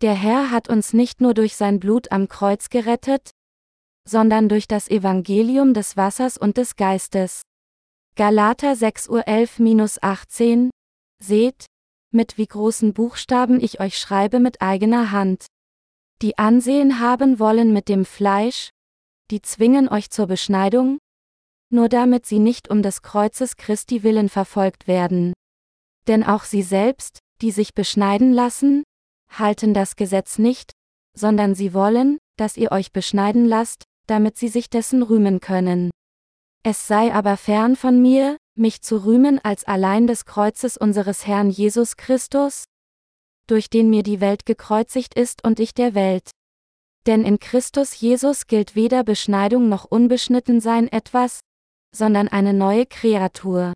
Der Herr hat uns nicht nur durch sein Blut am Kreuz gerettet, sondern durch das Evangelium des Wassers und des Geistes. Galater 6 Uhr 11-18 Seht, mit wie großen Buchstaben ich euch schreibe mit eigener Hand. Die Ansehen haben wollen mit dem Fleisch, die zwingen euch zur Beschneidung, nur damit sie nicht um des Kreuzes Christi willen verfolgt werden. Denn auch sie selbst, die sich beschneiden lassen, halten das Gesetz nicht, sondern sie wollen, dass ihr euch beschneiden lasst, damit sie sich dessen rühmen können. Es sei aber fern von mir, mich zu rühmen als allein des Kreuzes unseres Herrn Jesus Christus, durch den mir die Welt gekreuzigt ist und ich der Welt. Denn in Christus Jesus gilt weder Beschneidung noch Unbeschnittensein etwas, sondern eine neue Kreatur.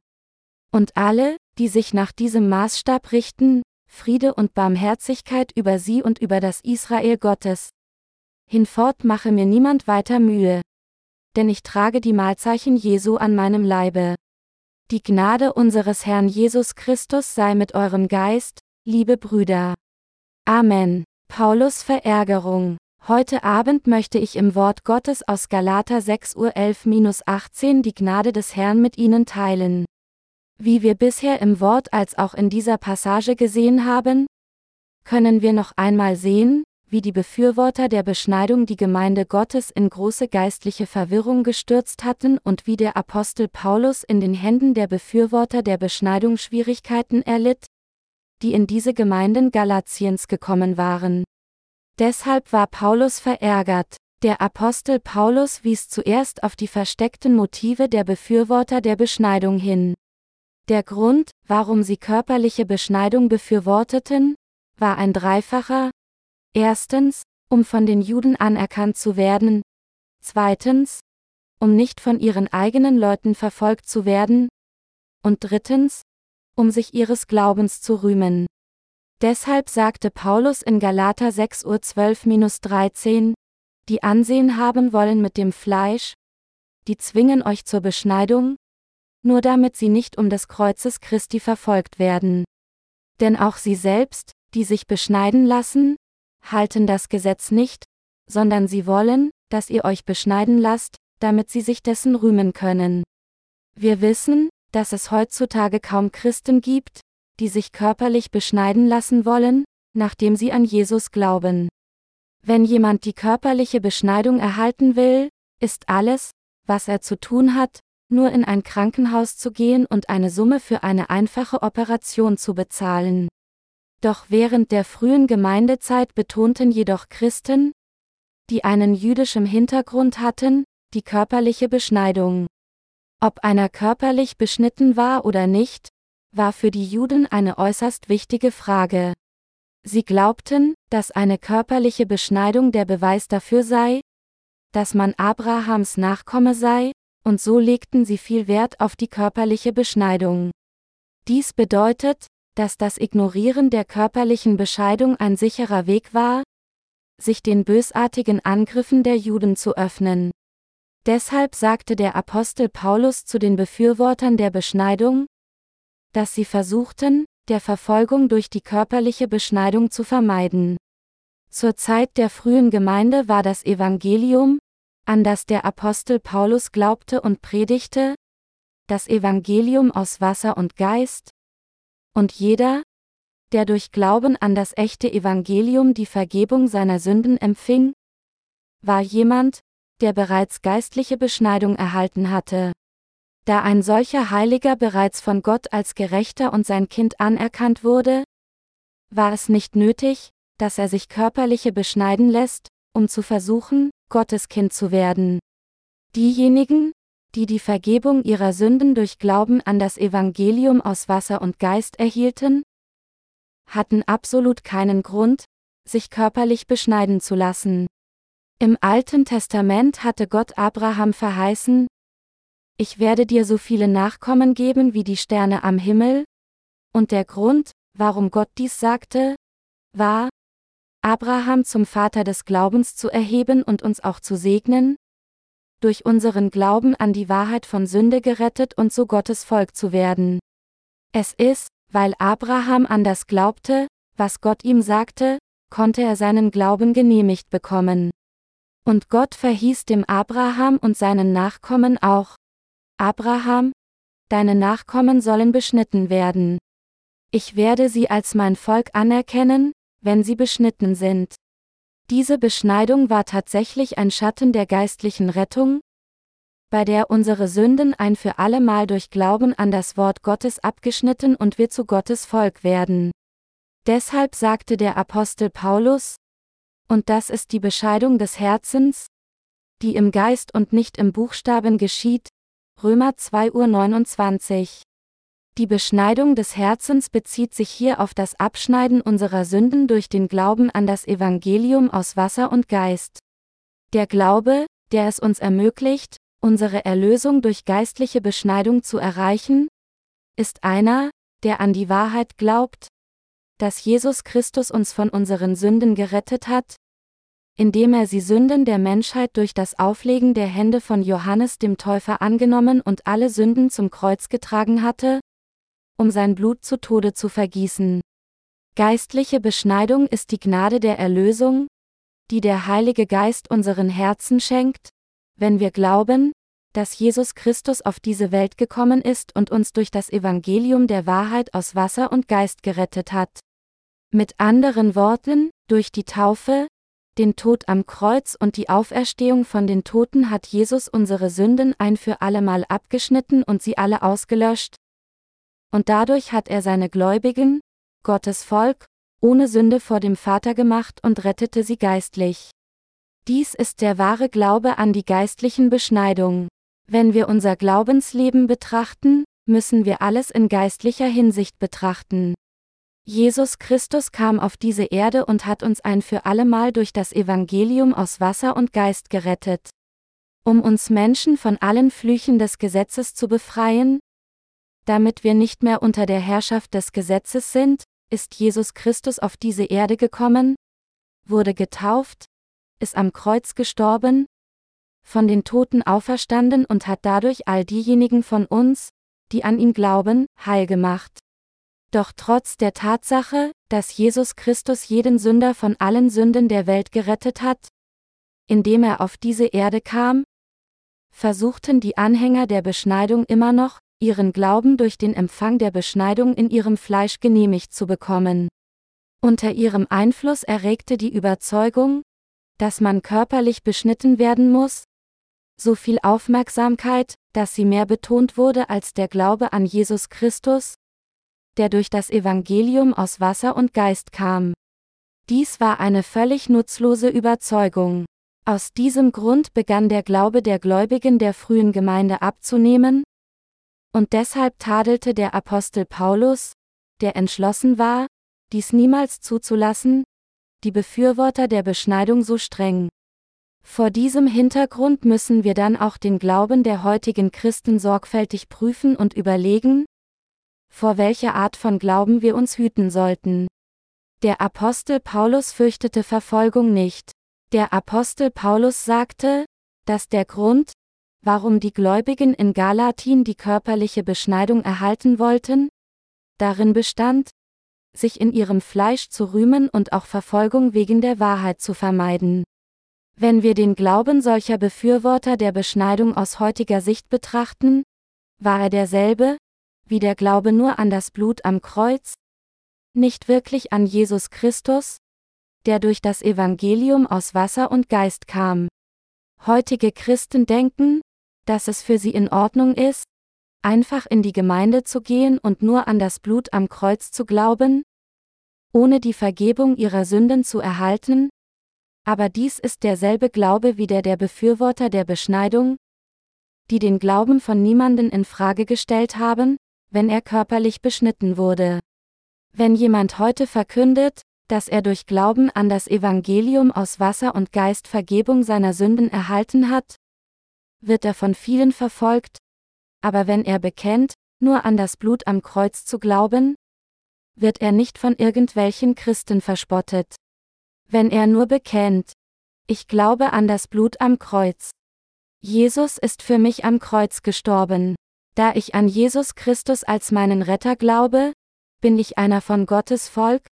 Und alle, die sich nach diesem Maßstab richten, Friede und Barmherzigkeit über sie und über das Israel Gottes. Hinfort mache mir niemand weiter Mühe. Denn ich trage die Mahlzeichen Jesu an meinem Leibe. Die Gnade unseres Herrn Jesus Christus sei mit eurem Geist, liebe Brüder. Amen. Paulus Verärgerung. Heute Abend möchte ich im Wort Gottes aus Galater 6 Uhr 11-18 die Gnade des Herrn mit Ihnen teilen. Wie wir bisher im Wort als auch in dieser Passage gesehen haben, können wir noch einmal sehen, wie die Befürworter der Beschneidung die Gemeinde Gottes in große geistliche Verwirrung gestürzt hatten und wie der Apostel Paulus in den Händen der Befürworter der Beschneidung Schwierigkeiten erlitt, die in diese Gemeinden Galatiens gekommen waren. Deshalb war Paulus verärgert. Der Apostel Paulus wies zuerst auf die versteckten Motive der Befürworter der Beschneidung hin. Der Grund, warum sie körperliche Beschneidung befürworteten, war ein dreifacher. Erstens, um von den Juden anerkannt zu werden. Zweitens, um nicht von ihren eigenen Leuten verfolgt zu werden. Und drittens, um sich ihres Glaubens zu rühmen. Deshalb sagte Paulus in Galater 6 Uhr 12-13, die Ansehen haben wollen mit dem Fleisch, die zwingen euch zur Beschneidung, nur damit sie nicht um des Kreuzes Christi verfolgt werden. Denn auch sie selbst, die sich beschneiden lassen, halten das Gesetz nicht, sondern sie wollen, dass ihr euch beschneiden lasst, damit sie sich dessen rühmen können. Wir wissen, dass es heutzutage kaum Christen gibt, die sich körperlich beschneiden lassen wollen, nachdem sie an Jesus glauben. Wenn jemand die körperliche Beschneidung erhalten will, ist alles, was er zu tun hat, nur in ein Krankenhaus zu gehen und eine Summe für eine einfache Operation zu bezahlen. Doch während der frühen Gemeindezeit betonten jedoch Christen, die einen jüdischen Hintergrund hatten, die körperliche Beschneidung. Ob einer körperlich beschnitten war oder nicht, war für die Juden eine äußerst wichtige Frage. Sie glaubten, dass eine körperliche Beschneidung der Beweis dafür sei, dass man Abrahams Nachkomme sei, und so legten sie viel Wert auf die körperliche Beschneidung. Dies bedeutet, dass das Ignorieren der körperlichen Bescheidung ein sicherer Weg war, sich den bösartigen Angriffen der Juden zu öffnen. Deshalb sagte der Apostel Paulus zu den Befürwortern der Beschneidung, dass sie versuchten, der Verfolgung durch die körperliche Beschneidung zu vermeiden. Zur Zeit der frühen Gemeinde war das Evangelium, an das der Apostel Paulus glaubte und predigte, das Evangelium aus Wasser und Geist, und jeder, der durch Glauben an das echte Evangelium die Vergebung seiner Sünden empfing, war jemand, der bereits geistliche Beschneidung erhalten hatte. Da ein solcher Heiliger bereits von Gott als Gerechter und sein Kind anerkannt wurde, war es nicht nötig, dass er sich körperliche beschneiden lässt, um zu versuchen, Gottes Kind zu werden. Diejenigen, die die Vergebung ihrer Sünden durch Glauben an das Evangelium aus Wasser und Geist erhielten, hatten absolut keinen Grund, sich körperlich beschneiden zu lassen. Im Alten Testament hatte Gott Abraham verheißen, ich werde dir so viele Nachkommen geben wie die Sterne am Himmel, und der Grund, warum Gott dies sagte, war, Abraham zum Vater des Glaubens zu erheben und uns auch zu segnen, durch unseren Glauben an die Wahrheit von Sünde gerettet und so Gottes Volk zu werden. Es ist, weil Abraham an das glaubte, was Gott ihm sagte, konnte er seinen Glauben genehmigt bekommen. Und Gott verhieß dem Abraham und seinen Nachkommen auch. Abraham, deine Nachkommen sollen beschnitten werden. Ich werde sie als mein Volk anerkennen, wenn sie beschnitten sind. Diese Beschneidung war tatsächlich ein Schatten der geistlichen Rettung, bei der unsere Sünden ein für allemal durch Glauben an das Wort Gottes abgeschnitten und wir zu Gottes Volk werden. Deshalb sagte der Apostel Paulus, und das ist die Bescheidung des Herzens, die im Geist und nicht im Buchstaben geschieht, Römer 2 Uhr 29. Die Beschneidung des Herzens bezieht sich hier auf das Abschneiden unserer Sünden durch den Glauben an das Evangelium aus Wasser und Geist. Der Glaube, der es uns ermöglicht, unsere Erlösung durch geistliche Beschneidung zu erreichen, ist einer, der an die Wahrheit glaubt, dass Jesus Christus uns von unseren Sünden gerettet hat, indem er sie Sünden der Menschheit durch das Auflegen der Hände von Johannes dem Täufer angenommen und alle Sünden zum Kreuz getragen hatte, um sein Blut zu Tode zu vergießen. Geistliche Beschneidung ist die Gnade der Erlösung, die der Heilige Geist unseren Herzen schenkt, wenn wir glauben, dass Jesus Christus auf diese Welt gekommen ist und uns durch das Evangelium der Wahrheit aus Wasser und Geist gerettet hat. Mit anderen Worten, durch die Taufe, den Tod am Kreuz und die Auferstehung von den Toten hat Jesus unsere Sünden ein für allemal abgeschnitten und sie alle ausgelöscht, und dadurch hat er seine Gläubigen, Gottes Volk, ohne Sünde vor dem Vater gemacht und rettete sie geistlich. Dies ist der wahre Glaube an die geistlichen Beschneidungen. Wenn wir unser Glaubensleben betrachten, müssen wir alles in geistlicher Hinsicht betrachten. Jesus Christus kam auf diese Erde und hat uns ein für allemal durch das Evangelium aus Wasser und Geist gerettet. Um uns Menschen von allen Flüchen des Gesetzes zu befreien, damit wir nicht mehr unter der Herrschaft des Gesetzes sind, ist Jesus Christus auf diese Erde gekommen, wurde getauft, ist am Kreuz gestorben, von den Toten auferstanden und hat dadurch all diejenigen von uns, die an ihn glauben, heil gemacht. Doch trotz der Tatsache, dass Jesus Christus jeden Sünder von allen Sünden der Welt gerettet hat, indem er auf diese Erde kam, versuchten die Anhänger der Beschneidung immer noch, ihren Glauben durch den Empfang der Beschneidung in ihrem Fleisch genehmigt zu bekommen. Unter ihrem Einfluss erregte die Überzeugung, dass man körperlich beschnitten werden muss, so viel Aufmerksamkeit, dass sie mehr betont wurde als der Glaube an Jesus Christus, der durch das Evangelium aus Wasser und Geist kam. Dies war eine völlig nutzlose Überzeugung. Aus diesem Grund begann der Glaube der Gläubigen der frühen Gemeinde abzunehmen, und deshalb tadelte der Apostel Paulus, der entschlossen war, dies niemals zuzulassen, die Befürworter der Beschneidung so streng. Vor diesem Hintergrund müssen wir dann auch den Glauben der heutigen Christen sorgfältig prüfen und überlegen, vor welcher Art von Glauben wir uns hüten sollten. Der Apostel Paulus fürchtete Verfolgung nicht. Der Apostel Paulus sagte, dass der Grund, warum die Gläubigen in Galatin die körperliche Beschneidung erhalten wollten? Darin bestand, sich in ihrem Fleisch zu rühmen und auch Verfolgung wegen der Wahrheit zu vermeiden. Wenn wir den Glauben solcher Befürworter der Beschneidung aus heutiger Sicht betrachten, war er derselbe, wie der Glaube nur an das Blut am Kreuz, nicht wirklich an Jesus Christus, der durch das Evangelium aus Wasser und Geist kam. Heutige Christen denken, dass es für sie in Ordnung ist, einfach in die Gemeinde zu gehen und nur an das Blut am Kreuz zu glauben, ohne die Vergebung ihrer Sünden zu erhalten? Aber dies ist derselbe Glaube wie der der Befürworter der Beschneidung, die den Glauben von niemanden in Frage gestellt haben, wenn er körperlich beschnitten wurde. Wenn jemand heute verkündet, dass er durch Glauben an das Evangelium aus Wasser und Geist Vergebung seiner Sünden erhalten hat, wird er von vielen verfolgt, aber wenn er bekennt, nur an das Blut am Kreuz zu glauben, wird er nicht von irgendwelchen Christen verspottet. Wenn er nur bekennt, ich glaube an das Blut am Kreuz. Jesus ist für mich am Kreuz gestorben. Da ich an Jesus Christus als meinen Retter glaube, bin ich einer von Gottes Volk,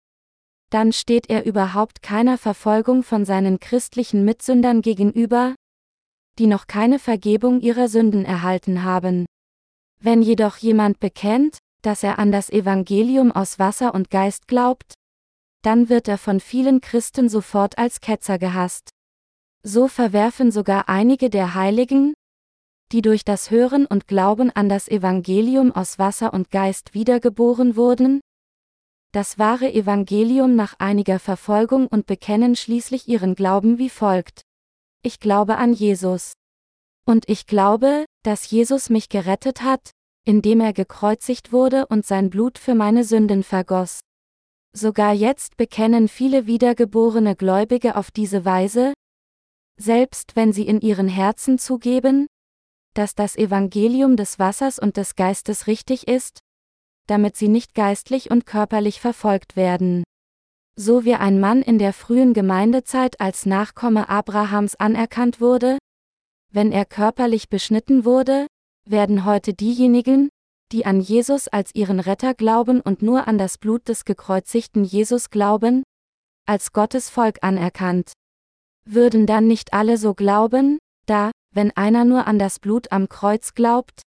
dann steht er überhaupt keiner Verfolgung von seinen christlichen Mitsündern gegenüber, die noch keine Vergebung ihrer Sünden erhalten haben. Wenn jedoch jemand bekennt, dass er an das Evangelium aus Wasser und Geist glaubt, dann wird er von vielen Christen sofort als Ketzer gehasst. So verwerfen sogar einige der Heiligen, die durch das Hören und Glauben an das Evangelium aus Wasser und Geist wiedergeboren wurden, das wahre Evangelium nach einiger Verfolgung und bekennen schließlich ihren Glauben wie folgt. Ich glaube an Jesus. Und ich glaube, dass Jesus mich gerettet hat, indem er gekreuzigt wurde und sein Blut für meine Sünden vergoss. Sogar jetzt bekennen viele wiedergeborene Gläubige auf diese Weise, selbst wenn sie in ihren Herzen zugeben, dass das Evangelium des Wassers und des Geistes richtig ist, damit sie nicht geistlich und körperlich verfolgt werden. So wie ein Mann in der frühen Gemeindezeit als Nachkomme Abrahams anerkannt wurde, wenn er körperlich beschnitten wurde, werden heute diejenigen, die an Jesus als ihren Retter glauben und nur an das Blut des gekreuzigten Jesus glauben, als Gottes Volk anerkannt. Würden dann nicht alle so glauben, da, wenn einer nur an das Blut am Kreuz glaubt,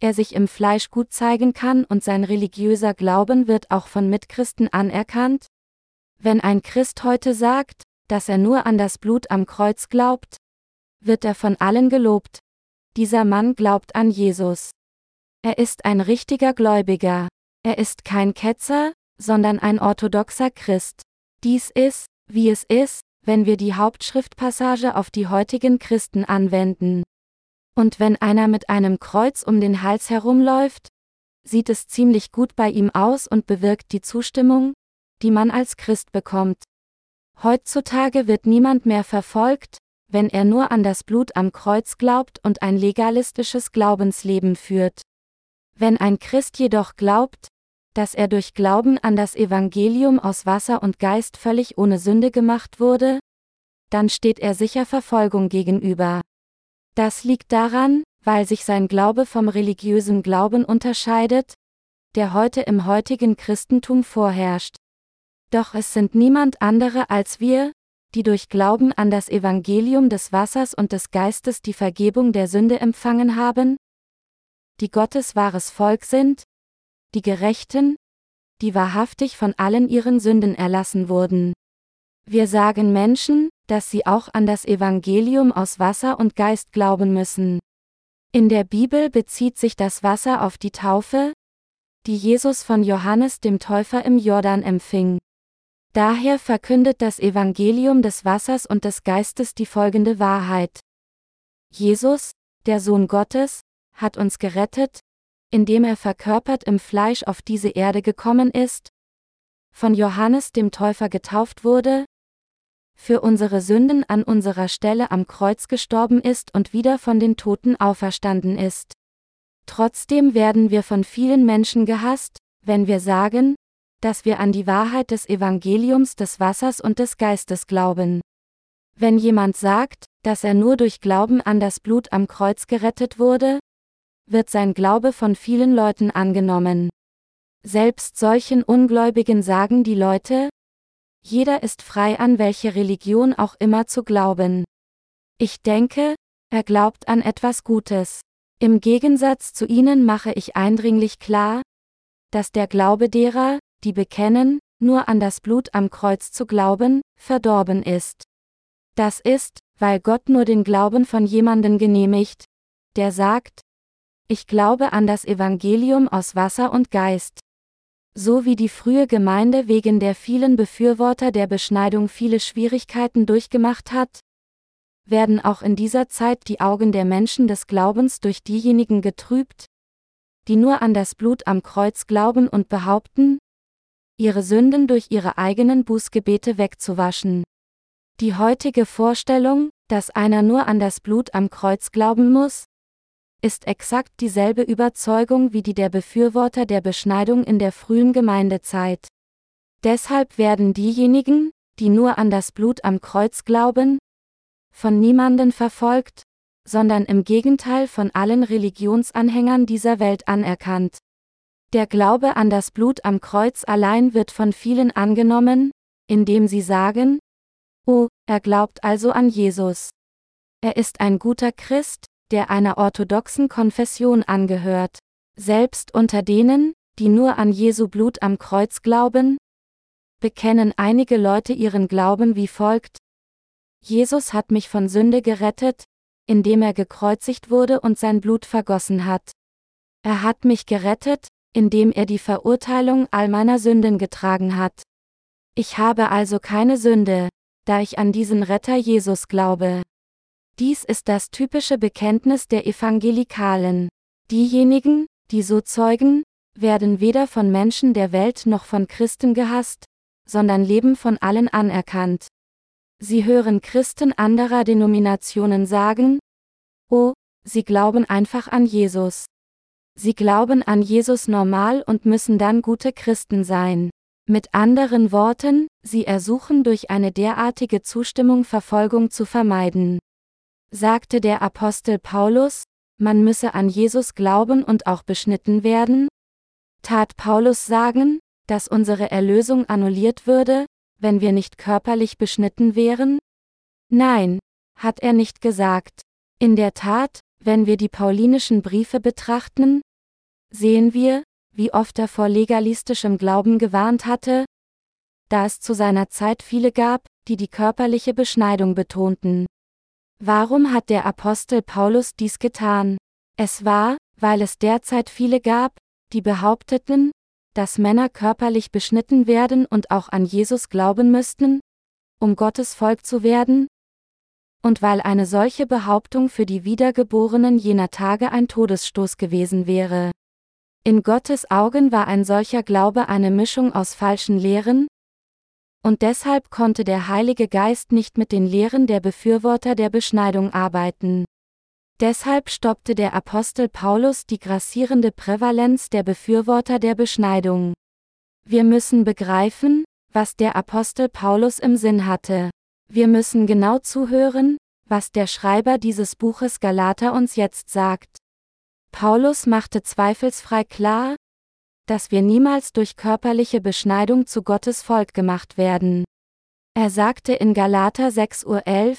er sich im Fleisch gut zeigen kann und sein religiöser Glauben wird auch von Mitchristen anerkannt? Wenn ein Christ heute sagt, dass er nur an das Blut am Kreuz glaubt, wird er von allen gelobt. Dieser Mann glaubt an Jesus. Er ist ein richtiger Gläubiger. Er ist kein Ketzer, sondern ein orthodoxer Christ. Dies ist, wie es ist, wenn wir die Hauptschriftpassage auf die heutigen Christen anwenden. Und wenn einer mit einem Kreuz um den Hals herumläuft, sieht es ziemlich gut bei ihm aus und bewirkt die Zustimmung, die man als Christ bekommt. Heutzutage wird niemand mehr verfolgt, wenn er nur an das Blut am Kreuz glaubt und ein legalistisches Glaubensleben führt. Wenn ein Christ jedoch glaubt, dass er durch Glauben an das Evangelium aus Wasser und Geist völlig ohne Sünde gemacht wurde, dann steht er sicher Verfolgung gegenüber. Das liegt daran, weil sich sein Glaube vom religiösen Glauben unterscheidet, der heute im heutigen Christentum vorherrscht. Doch es sind niemand andere als wir, die durch Glauben an das Evangelium des Wassers und des Geistes die Vergebung der Sünde empfangen haben, die Gottes wahres Volk sind, die Gerechten, die wahrhaftig von allen ihren Sünden erlassen wurden. Wir sagen Menschen, dass sie auch an das Evangelium aus Wasser und Geist glauben müssen. In der Bibel bezieht sich das Wasser auf die Taufe, die Jesus von Johannes dem Täufer im Jordan empfing. Daher verkündet das Evangelium des Wassers und des Geistes die folgende Wahrheit. Jesus, der Sohn Gottes, hat uns gerettet, indem er verkörpert im Fleisch auf diese Erde gekommen ist, von Johannes dem Täufer getauft wurde, für unsere Sünden an unserer Stelle am Kreuz gestorben ist und wieder von den Toten auferstanden ist. Trotzdem werden wir von vielen Menschen gehasst, wenn wir sagen, dass wir an die Wahrheit des Evangeliums des Wassers und des Geistes glauben. Wenn jemand sagt, dass er nur durch Glauben an das Blut am Kreuz gerettet wurde, wird sein Glaube von vielen Leuten angenommen. Selbst solchen Ungläubigen sagen die Leute, jeder ist frei an welche Religion auch immer zu glauben. Ich denke, er glaubt an etwas Gutes. Im Gegensatz zu ihnen mache ich eindringlich klar, dass der Glaube derer, die bekennen, nur an das Blut am Kreuz zu glauben, verdorben ist. Das ist, weil Gott nur den Glauben von jemanden genehmigt, der sagt, ich glaube an das Evangelium aus Wasser und Geist. So wie die frühe Gemeinde wegen der vielen Befürworter der Beschneidung viele Schwierigkeiten durchgemacht hat, werden auch in dieser Zeit die Augen der Menschen des Glaubens durch diejenigen getrübt, die nur an das Blut am Kreuz glauben und behaupten, ihre Sünden durch ihre eigenen Bußgebete wegzuwaschen. Die heutige Vorstellung, dass einer nur an das Blut am Kreuz glauben muss, ist exakt dieselbe Überzeugung wie die der Befürworter der Beschneidung in der frühen Gemeindezeit. Deshalb werden diejenigen, die nur an das Blut am Kreuz glauben, von niemanden verfolgt, sondern im Gegenteil von allen Religionsanhängern dieser Welt anerkannt. Der Glaube an das Blut am Kreuz allein wird von vielen angenommen, indem sie sagen, Oh, er glaubt also an Jesus. Er ist ein guter Christ, der einer orthodoxen Konfession angehört. Selbst unter denen, die nur an Jesu Blut am Kreuz glauben, bekennen einige Leute ihren Glauben wie folgt. Jesus hat mich von Sünde gerettet, indem er gekreuzigt wurde und sein Blut vergossen hat. Er hat mich gerettet, indem er die Verurteilung all meiner Sünden getragen hat. Ich habe also keine Sünde, da ich an diesen Retter Jesus glaube. Dies ist das typische Bekenntnis der Evangelikalen. Diejenigen, die so zeugen, werden weder von Menschen der Welt noch von Christen gehasst, sondern leben von allen anerkannt. Sie hören Christen anderer Denominationen sagen, oh, sie glauben einfach an Jesus. Sie glauben an Jesus normal und müssen dann gute Christen sein. Mit anderen Worten, sie ersuchen durch eine derartige Zustimmung Verfolgung zu vermeiden. Sagte der Apostel Paulus, man müsse an Jesus glauben und auch beschnitten werden? Tat Paulus sagen, dass unsere Erlösung annulliert würde, wenn wir nicht körperlich beschnitten wären? Nein, hat er nicht gesagt. In der Tat, wenn wir die paulinischen Briefe betrachten, sehen wir, wie oft er vor legalistischem Glauben gewarnt hatte, da es zu seiner Zeit viele gab, die die körperliche Beschneidung betonten. Warum hat der Apostel Paulus dies getan? Es war, weil es derzeit viele gab, die behaupteten, dass Männer körperlich beschnitten werden und auch an Jesus glauben müssten, um Gottes Volk zu werden? Und weil eine solche Behauptung für die Wiedergeborenen jener Tage ein Todesstoß gewesen wäre. In Gottes Augen war ein solcher Glaube eine Mischung aus falschen Lehren, und deshalb konnte der Heilige Geist nicht mit den Lehren der Befürworter der Beschneidung arbeiten. Deshalb stoppte der Apostel Paulus die grassierende Prävalenz der Befürworter der Beschneidung. Wir müssen begreifen, was der Apostel Paulus im Sinn hatte. Wir müssen genau zuhören, was der Schreiber dieses Buches Galater uns jetzt sagt. Paulus machte zweifelsfrei klar, dass wir niemals durch körperliche Beschneidung zu Gottes Volk gemacht werden. Er sagte in Galater 6.11 Uhr,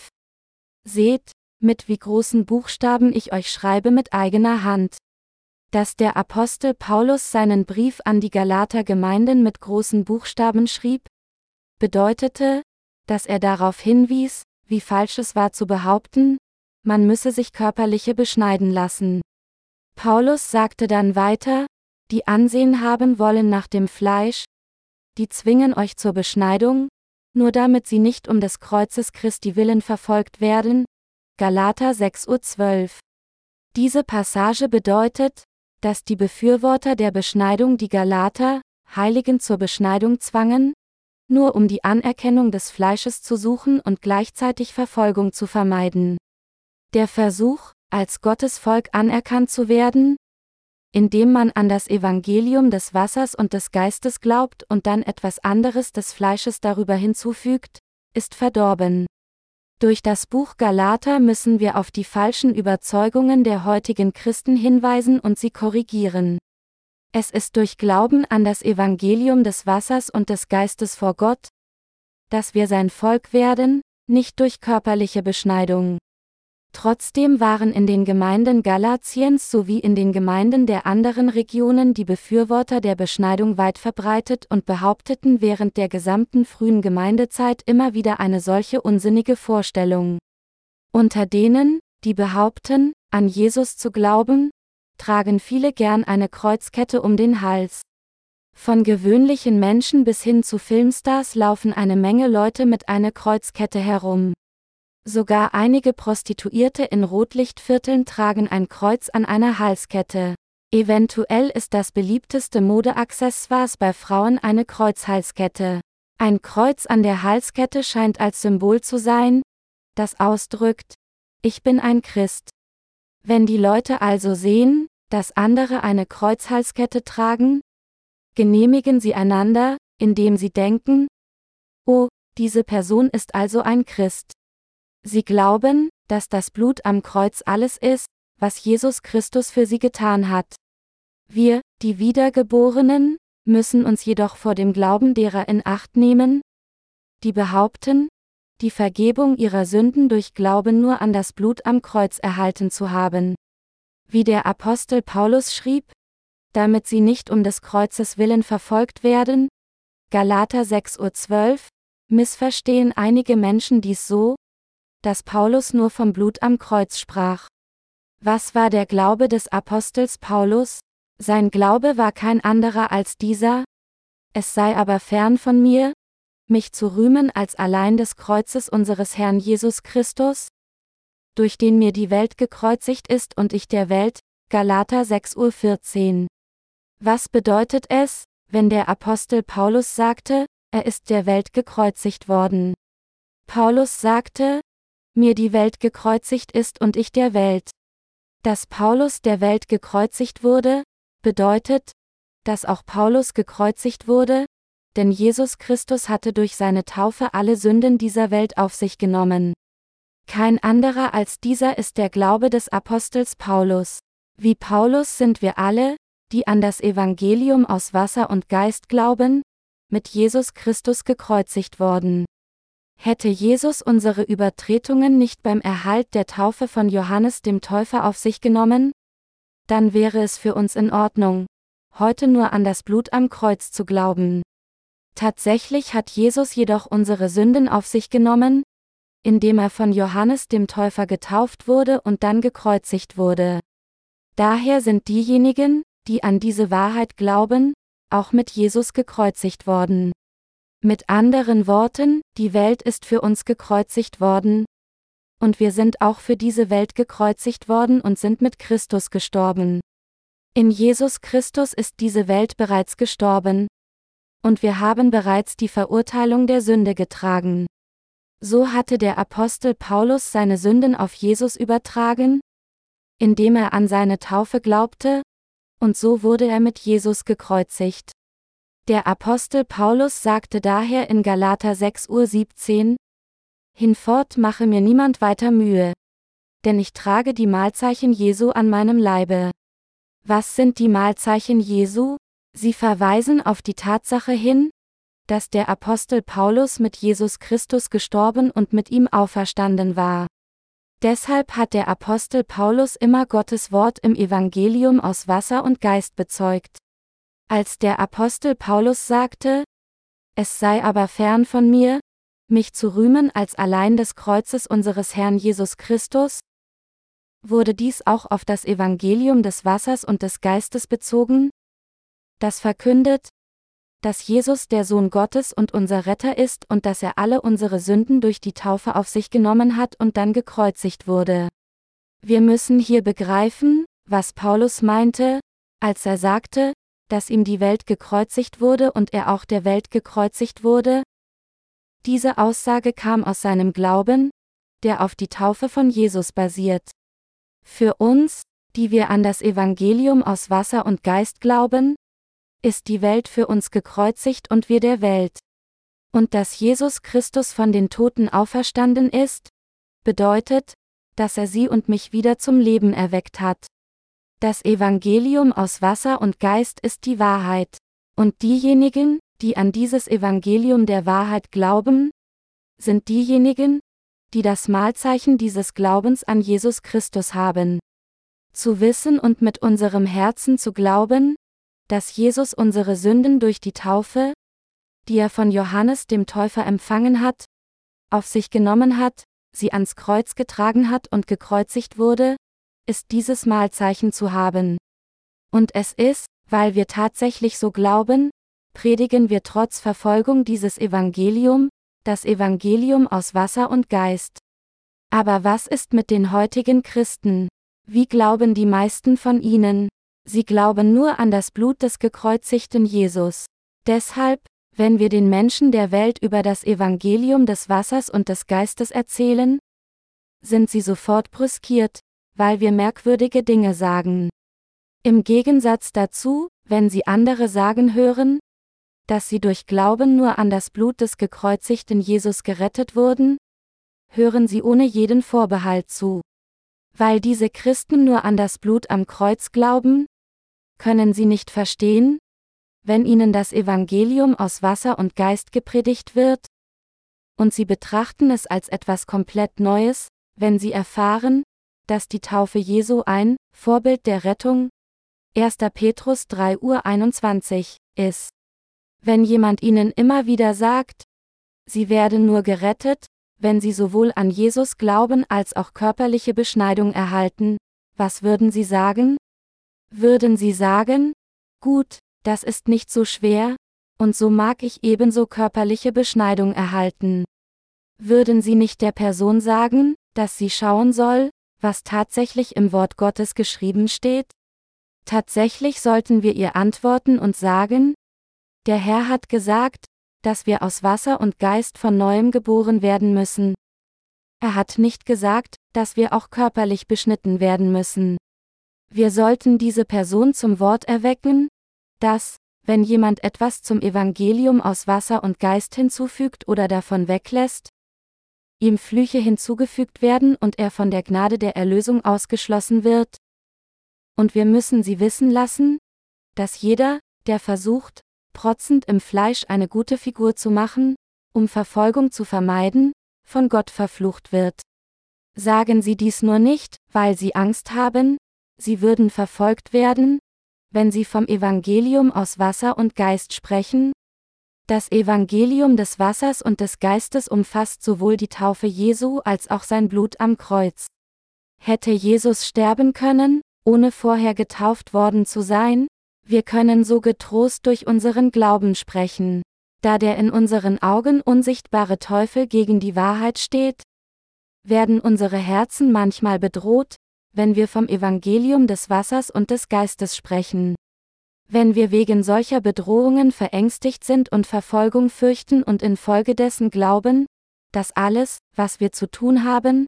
Seht, mit wie großen Buchstaben ich euch schreibe mit eigener Hand. Dass der Apostel Paulus seinen Brief an die Galater Gemeinden mit großen Buchstaben schrieb, bedeutete, dass er darauf hinwies, wie falsch es war zu behaupten, man müsse sich körperliche beschneiden lassen. Paulus sagte dann weiter, die Ansehen haben wollen nach dem Fleisch, die zwingen euch zur Beschneidung, nur damit sie nicht um des Kreuzes Christi willen verfolgt werden. Galater 6.12 Uhr. Diese Passage bedeutet, dass die Befürworter der Beschneidung die Galater, Heiligen zur Beschneidung zwangen, nur um die Anerkennung des Fleisches zu suchen und gleichzeitig Verfolgung zu vermeiden. Der Versuch, als Gottes Volk anerkannt zu werden, indem man an das Evangelium des Wassers und des Geistes glaubt und dann etwas anderes des Fleisches darüber hinzufügt, ist verdorben. Durch das Buch Galater müssen wir auf die falschen Überzeugungen der heutigen Christen hinweisen und sie korrigieren. Es ist durch Glauben an das Evangelium des Wassers und des Geistes vor Gott, dass wir sein Volk werden, nicht durch körperliche Beschneidung. Trotzdem waren in den Gemeinden Galatiens sowie in den Gemeinden der anderen Regionen die Befürworter der Beschneidung weit verbreitet und behaupteten während der gesamten frühen Gemeindezeit immer wieder eine solche unsinnige Vorstellung. Unter denen, die behaupten, an Jesus zu glauben, tragen viele gern eine Kreuzkette um den Hals. Von gewöhnlichen Menschen bis hin zu Filmstars laufen eine Menge Leute mit einer Kreuzkette herum. Sogar einige Prostituierte in Rotlichtvierteln tragen ein Kreuz an einer Halskette. Eventuell ist das beliebteste Modeaccessoires bei Frauen eine Kreuzhalskette. Ein Kreuz an der Halskette scheint als Symbol zu sein, das ausdrückt, ich bin ein Christ. Wenn die Leute also sehen, dass andere eine Kreuzhalskette tragen, genehmigen sie einander, indem sie denken, oh, diese Person ist also ein Christ. Sie glauben, dass das Blut am Kreuz alles ist, was Jesus Christus für sie getan hat. Wir, die Wiedergeborenen, müssen uns jedoch vor dem Glauben derer in Acht nehmen, die behaupten, die Vergebung ihrer Sünden durch Glauben nur an das Blut am Kreuz erhalten zu haben. Wie der Apostel Paulus schrieb, damit sie nicht um des Kreuzes willen verfolgt werden, Galater 6.12 Uhr, missverstehen einige Menschen dies so, dass Paulus nur vom Blut am Kreuz sprach. Was war der Glaube des Apostels Paulus? Sein Glaube war kein anderer als dieser, es sei aber fern von mir, mich zu rühmen als allein des Kreuzes unseres Herrn Jesus Christus, durch den mir die Welt gekreuzigt ist und ich der Welt, Galater 6.14 Uhr. Was bedeutet es, wenn der Apostel Paulus sagte, er ist der Welt gekreuzigt worden? Paulus sagte, mir die Welt gekreuzigt ist und ich der Welt. Dass Paulus der Welt gekreuzigt wurde, bedeutet, dass auch Paulus gekreuzigt wurde, denn Jesus Christus hatte durch seine Taufe alle Sünden dieser Welt auf sich genommen. Kein anderer als dieser ist der Glaube des Apostels Paulus. Wie Paulus sind wir alle, die an das Evangelium aus Wasser und Geist glauben, mit Jesus Christus gekreuzigt worden. Hätte Jesus unsere Übertretungen nicht beim Erhalt der Taufe von Johannes dem Täufer auf sich genommen? Dann wäre es für uns in Ordnung, heute nur an das Blut am Kreuz zu glauben. Tatsächlich hat Jesus jedoch unsere Sünden auf sich genommen, indem er von Johannes dem Täufer getauft wurde und dann gekreuzigt wurde. Daher sind diejenigen, die an diese Wahrheit glauben, auch mit Jesus gekreuzigt worden. Mit anderen Worten, die Welt ist für uns gekreuzigt worden, und wir sind auch für diese Welt gekreuzigt worden und sind mit Christus gestorben. In Jesus Christus ist diese Welt bereits gestorben, und wir haben bereits die Verurteilung der Sünde getragen. So hatte der Apostel Paulus seine Sünden auf Jesus übertragen, indem er an seine Taufe glaubte, und so wurde er mit Jesus gekreuzigt. Der Apostel Paulus sagte daher in Galater 6.17 Uhr, Hinfort mache mir niemand weiter Mühe. Denn ich trage die Mahlzeichen Jesu an meinem Leibe. Was sind die Mahlzeichen Jesu? Sie verweisen auf die Tatsache hin, dass der Apostel Paulus mit Jesus Christus gestorben und mit ihm auferstanden war. Deshalb hat der Apostel Paulus immer Gottes Wort im Evangelium aus Wasser und Geist bezeugt. Als der Apostel Paulus sagte, es sei aber fern von mir, mich zu rühmen als allein des Kreuzes unseres Herrn Jesus Christus, wurde dies auch auf das Evangelium des Wassers und des Geistes bezogen, das verkündet, dass Jesus der Sohn Gottes und unser Retter ist und dass er alle unsere Sünden durch die Taufe auf sich genommen hat und dann gekreuzigt wurde. Wir müssen hier begreifen, was Paulus meinte, als er sagte, dass ihm die Welt gekreuzigt wurde und er auch der Welt gekreuzigt wurde. Diese Aussage kam aus seinem Glauben, der auf die Taufe von Jesus basiert. Für uns, die wir an das Evangelium aus Wasser und Geist glauben, ist die Welt für uns gekreuzigt und wir der Welt. Und dass Jesus Christus von den Toten auferstanden ist, bedeutet, dass er sie und mich wieder zum Leben erweckt hat. Das Evangelium aus Wasser und Geist ist die Wahrheit. Und diejenigen, die an dieses Evangelium der Wahrheit glauben, sind diejenigen, die das Mahlzeichen dieses Glaubens an Jesus Christus haben. Zu wissen und mit unserem Herzen zu glauben, dass Jesus unsere Sünden durch die Taufe, die er von Johannes dem Täufer empfangen hat, auf sich genommen hat, sie ans Kreuz getragen hat und gekreuzigt wurde, ist dieses Mahlzeichen zu haben. Und es ist, weil wir tatsächlich so glauben, predigen wir trotz Verfolgung dieses Evangelium, das Evangelium aus Wasser und Geist. Aber was ist mit den heutigen Christen? Wie glauben die meisten von ihnen? Sie glauben nur an das Blut des gekreuzigten Jesus. Deshalb, wenn wir den Menschen der Welt über das Evangelium des Wassers und des Geistes erzählen, sind sie sofort brüskiert, weil wir merkwürdige Dinge sagen. Im Gegensatz dazu, wenn sie andere sagen hören, dass sie durch Glauben nur an das Blut des gekreuzigten Jesus gerettet wurden, hören sie ohne jeden Vorbehalt zu. Weil diese Christen nur an das Blut am Kreuz glauben, können sie nicht verstehen? Wenn ihnen das Evangelium aus Wasser und Geist gepredigt wird? und sie betrachten es als etwas komplett Neues, wenn sie erfahren, dass die Taufe Jesu ein Vorbild der Rettung 1. Petrus 3 Uhr 21 ist. Wenn jemand ihnen immer wieder sagt, sie werden nur gerettet, wenn sie sowohl an Jesus glauben als auch körperliche Beschneidung erhalten, was würden sie sagen? Würden sie sagen, gut, das ist nicht so schwer, und so mag ich ebenso körperliche Beschneidung erhalten. Würden sie nicht der Person sagen, dass sie schauen soll, was tatsächlich im Wort Gottes geschrieben steht? Tatsächlich sollten wir ihr antworten und sagen, der Herr hat gesagt, dass wir aus Wasser und Geist von neuem geboren werden müssen. Er hat nicht gesagt, dass wir auch körperlich beschnitten werden müssen. Wir sollten diese Person zum Wort erwecken, dass, wenn jemand etwas zum Evangelium aus Wasser und Geist hinzufügt oder davon weglässt, ihm Flüche hinzugefügt werden und er von der Gnade der Erlösung ausgeschlossen wird. Und wir müssen sie wissen lassen, dass jeder, der versucht, protzend im Fleisch eine gute Figur zu machen, um Verfolgung zu vermeiden, von Gott verflucht wird. Sagen Sie dies nur nicht, weil Sie Angst haben, Sie würden verfolgt werden, wenn Sie vom Evangelium aus Wasser und Geist sprechen? Das Evangelium des Wassers und des Geistes umfasst sowohl die Taufe Jesu als auch sein Blut am Kreuz. Hätte Jesus sterben können, ohne vorher getauft worden zu sein? Wir können so getrost durch unseren Glauben sprechen. Da der in unseren Augen unsichtbare Teufel gegen die Wahrheit steht, werden unsere Herzen manchmal bedroht, wenn wir vom Evangelium des Wassers und des Geistes sprechen. Wenn wir wegen solcher Bedrohungen verängstigt sind und Verfolgung fürchten und infolgedessen glauben, dass alles, was wir zu tun haben,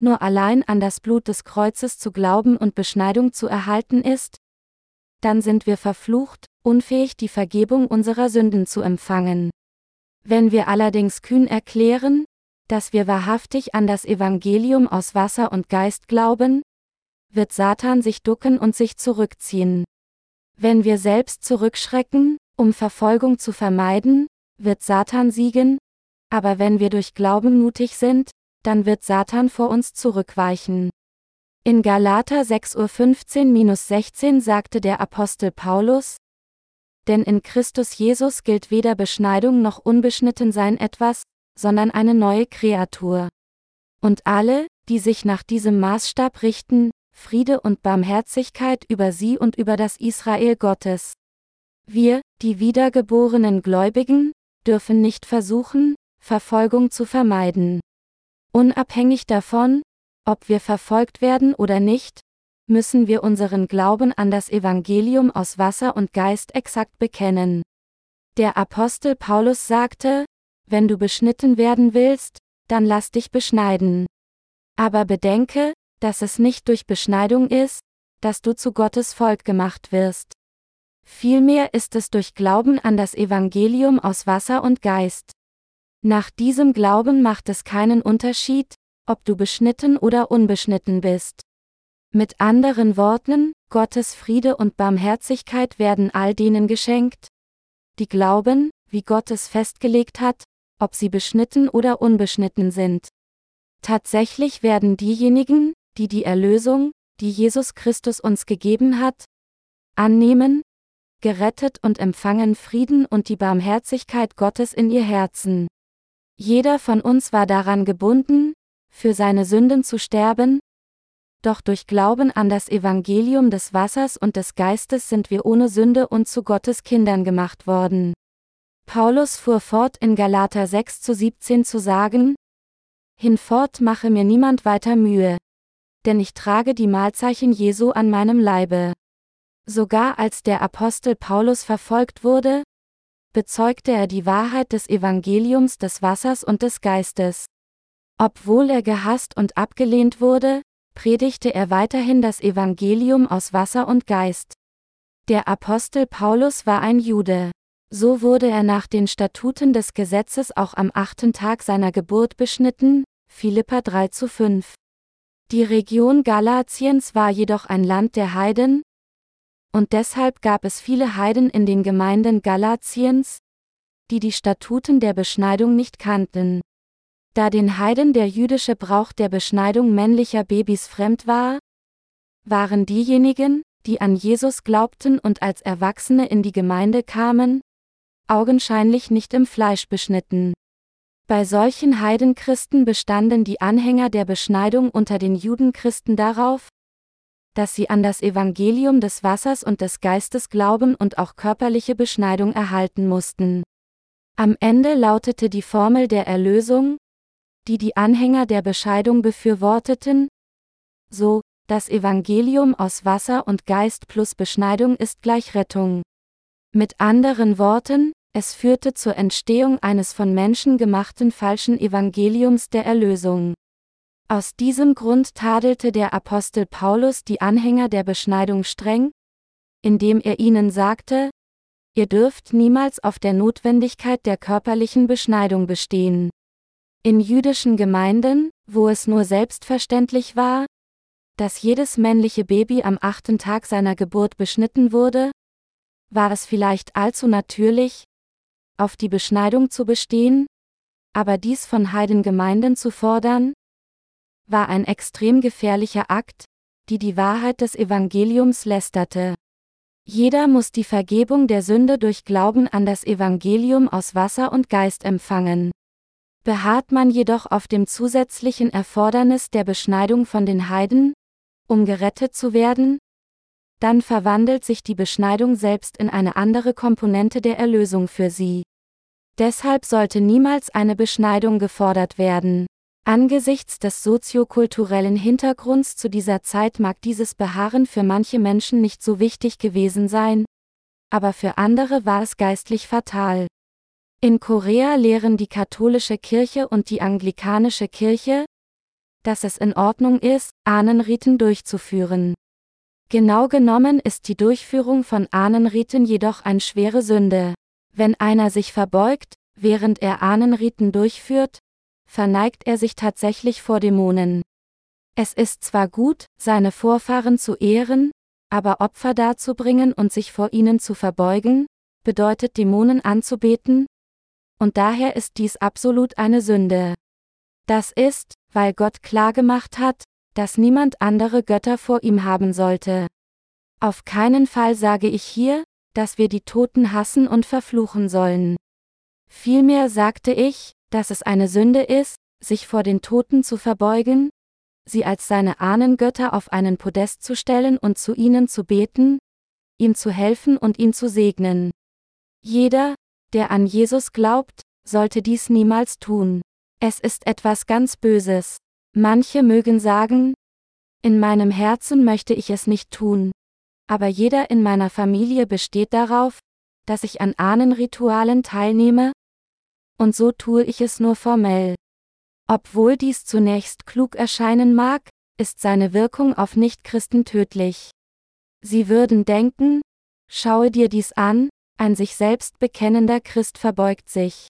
nur allein an das Blut des Kreuzes zu glauben und Beschneidung zu erhalten ist, dann sind wir verflucht, unfähig die Vergebung unserer Sünden zu empfangen. Wenn wir allerdings kühn erklären, dass wir wahrhaftig an das Evangelium aus Wasser und Geist glauben, wird Satan sich ducken und sich zurückziehen. Wenn wir selbst zurückschrecken, um Verfolgung zu vermeiden, wird Satan siegen, aber wenn wir durch Glauben mutig sind, dann wird Satan vor uns zurückweichen. In Galater 6.15-16 sagte der Apostel Paulus, Denn in Christus Jesus gilt weder Beschneidung noch Unbeschnittensein etwas, sondern eine neue Kreatur. Und alle, die sich nach diesem Maßstab richten, Friede und Barmherzigkeit über sie und über das Israel Gottes. Wir, die wiedergeborenen Gläubigen, dürfen nicht versuchen, Verfolgung zu vermeiden. Unabhängig davon, ob wir verfolgt werden oder nicht, müssen wir unseren Glauben an das Evangelium aus Wasser und Geist exakt bekennen. Der Apostel Paulus sagte, wenn du beschnitten werden willst, dann lass dich beschneiden. Aber bedenke, dass es nicht durch Beschneidung ist, dass du zu Gottes Volk gemacht wirst. Vielmehr ist es durch Glauben an das Evangelium aus Wasser und Geist. Nach diesem Glauben macht es keinen Unterschied, ob du beschnitten oder unbeschnitten bist. Mit anderen Worten, Gottes Friede und Barmherzigkeit werden all denen geschenkt, die glauben, wie Gott es festgelegt hat, ob sie beschnitten oder unbeschnitten sind. Tatsächlich werden diejenigen, die die Erlösung, die Jesus Christus uns gegeben hat, annehmen, gerettet und empfangen Frieden und die Barmherzigkeit Gottes in ihr Herzen. Jeder von uns war daran gebunden, für seine Sünden zu sterben, doch durch Glauben an das Evangelium des Wassers und des Geistes sind wir ohne Sünde und zu Gottes Kindern gemacht worden. Paulus fuhr fort in Galater 6 zu 17 zu sagen, Hinfort mache mir niemand weiter Mühe. Denn ich trage die Mahlzeichen Jesu an meinem Leibe. Sogar als der Apostel Paulus verfolgt wurde, bezeugte er die Wahrheit des Evangeliums des Wassers und des Geistes. Obwohl er gehasst und abgelehnt wurde, predigte er weiterhin das Evangelium aus Wasser und Geist. Der Apostel Paulus war ein Jude. So wurde er nach den Statuten des Gesetzes auch am achten Tag seiner Geburt beschnitten, Philippa 3 zu 5. Die Region Galatiens war jedoch ein Land der Heiden, und deshalb gab es viele Heiden in den Gemeinden Galatiens, die die Statuten der Beschneidung nicht kannten. Da den Heiden der jüdische Brauch der Beschneidung männlicher Babys fremd war, waren diejenigen, die an Jesus glaubten und als Erwachsene in die Gemeinde kamen, augenscheinlich nicht im Fleisch beschnitten. Bei solchen Heidenchristen bestanden die Anhänger der Beschneidung unter den Judenchristen darauf, dass sie an das Evangelium des Wassers und des Geistes glauben und auch körperliche Beschneidung erhalten mussten. Am Ende lautete die Formel der Erlösung, die die Anhänger der Bescheidung befürworteten, so, das Evangelium aus Wasser und Geist plus Beschneidung ist gleich Rettung. Mit anderen Worten, es führte zur Entstehung eines von Menschen gemachten falschen Evangeliums der Erlösung. Aus diesem Grund tadelte der Apostel Paulus die Anhänger der Beschneidung streng, indem er ihnen sagte, ihr dürft niemals auf der Notwendigkeit der körperlichen Beschneidung bestehen. In jüdischen Gemeinden, wo es nur selbstverständlich war, dass jedes männliche Baby am achten Tag seiner Geburt beschnitten wurde, war es vielleicht allzu natürlich, auf die Beschneidung zu bestehen, aber dies von Heidengemeinden zu fordern, war ein extrem gefährlicher Akt, die die Wahrheit des Evangeliums lästerte. Jeder muss die Vergebung der Sünde durch Glauben an das Evangelium aus Wasser und Geist empfangen. Beharrt man jedoch auf dem zusätzlichen Erfordernis der Beschneidung von den Heiden, um gerettet zu werden, dann verwandelt sich die Beschneidung selbst in eine andere Komponente der Erlösung für sie. Deshalb sollte niemals eine Beschneidung gefordert werden. Angesichts des soziokulturellen Hintergrunds zu dieser Zeit mag dieses Beharren für manche Menschen nicht so wichtig gewesen sein, aber für andere war es geistlich fatal. In Korea lehren die katholische Kirche und die anglikanische Kirche, dass es in Ordnung ist, Ahnenriten durchzuführen. Genau genommen ist die Durchführung von Ahnenriten jedoch eine schwere Sünde. Wenn einer sich verbeugt, während er Ahnenriten durchführt, verneigt er sich tatsächlich vor Dämonen. Es ist zwar gut, seine Vorfahren zu ehren, aber Opfer darzubringen und sich vor ihnen zu verbeugen, bedeutet Dämonen anzubeten, und daher ist dies absolut eine Sünde. Das ist, weil Gott klargemacht hat, dass niemand andere Götter vor ihm haben sollte. Auf keinen Fall sage ich hier, dass wir die Toten hassen und verfluchen sollen. Vielmehr sagte ich, dass es eine Sünde ist, sich vor den Toten zu verbeugen, sie als seine Ahnengötter auf einen Podest zu stellen und zu ihnen zu beten, ihm zu helfen und ihn zu segnen. Jeder, der an Jesus glaubt, sollte dies niemals tun. Es ist etwas ganz Böses. Manche mögen sagen, in meinem Herzen möchte ich es nicht tun. Aber jeder in meiner Familie besteht darauf, dass ich an Ahnenritualen teilnehme, und so tue ich es nur formell. Obwohl dies zunächst klug erscheinen mag, ist seine Wirkung auf Nichtchristen tödlich. Sie würden denken, schaue dir dies an, ein sich selbst bekennender Christ verbeugt sich.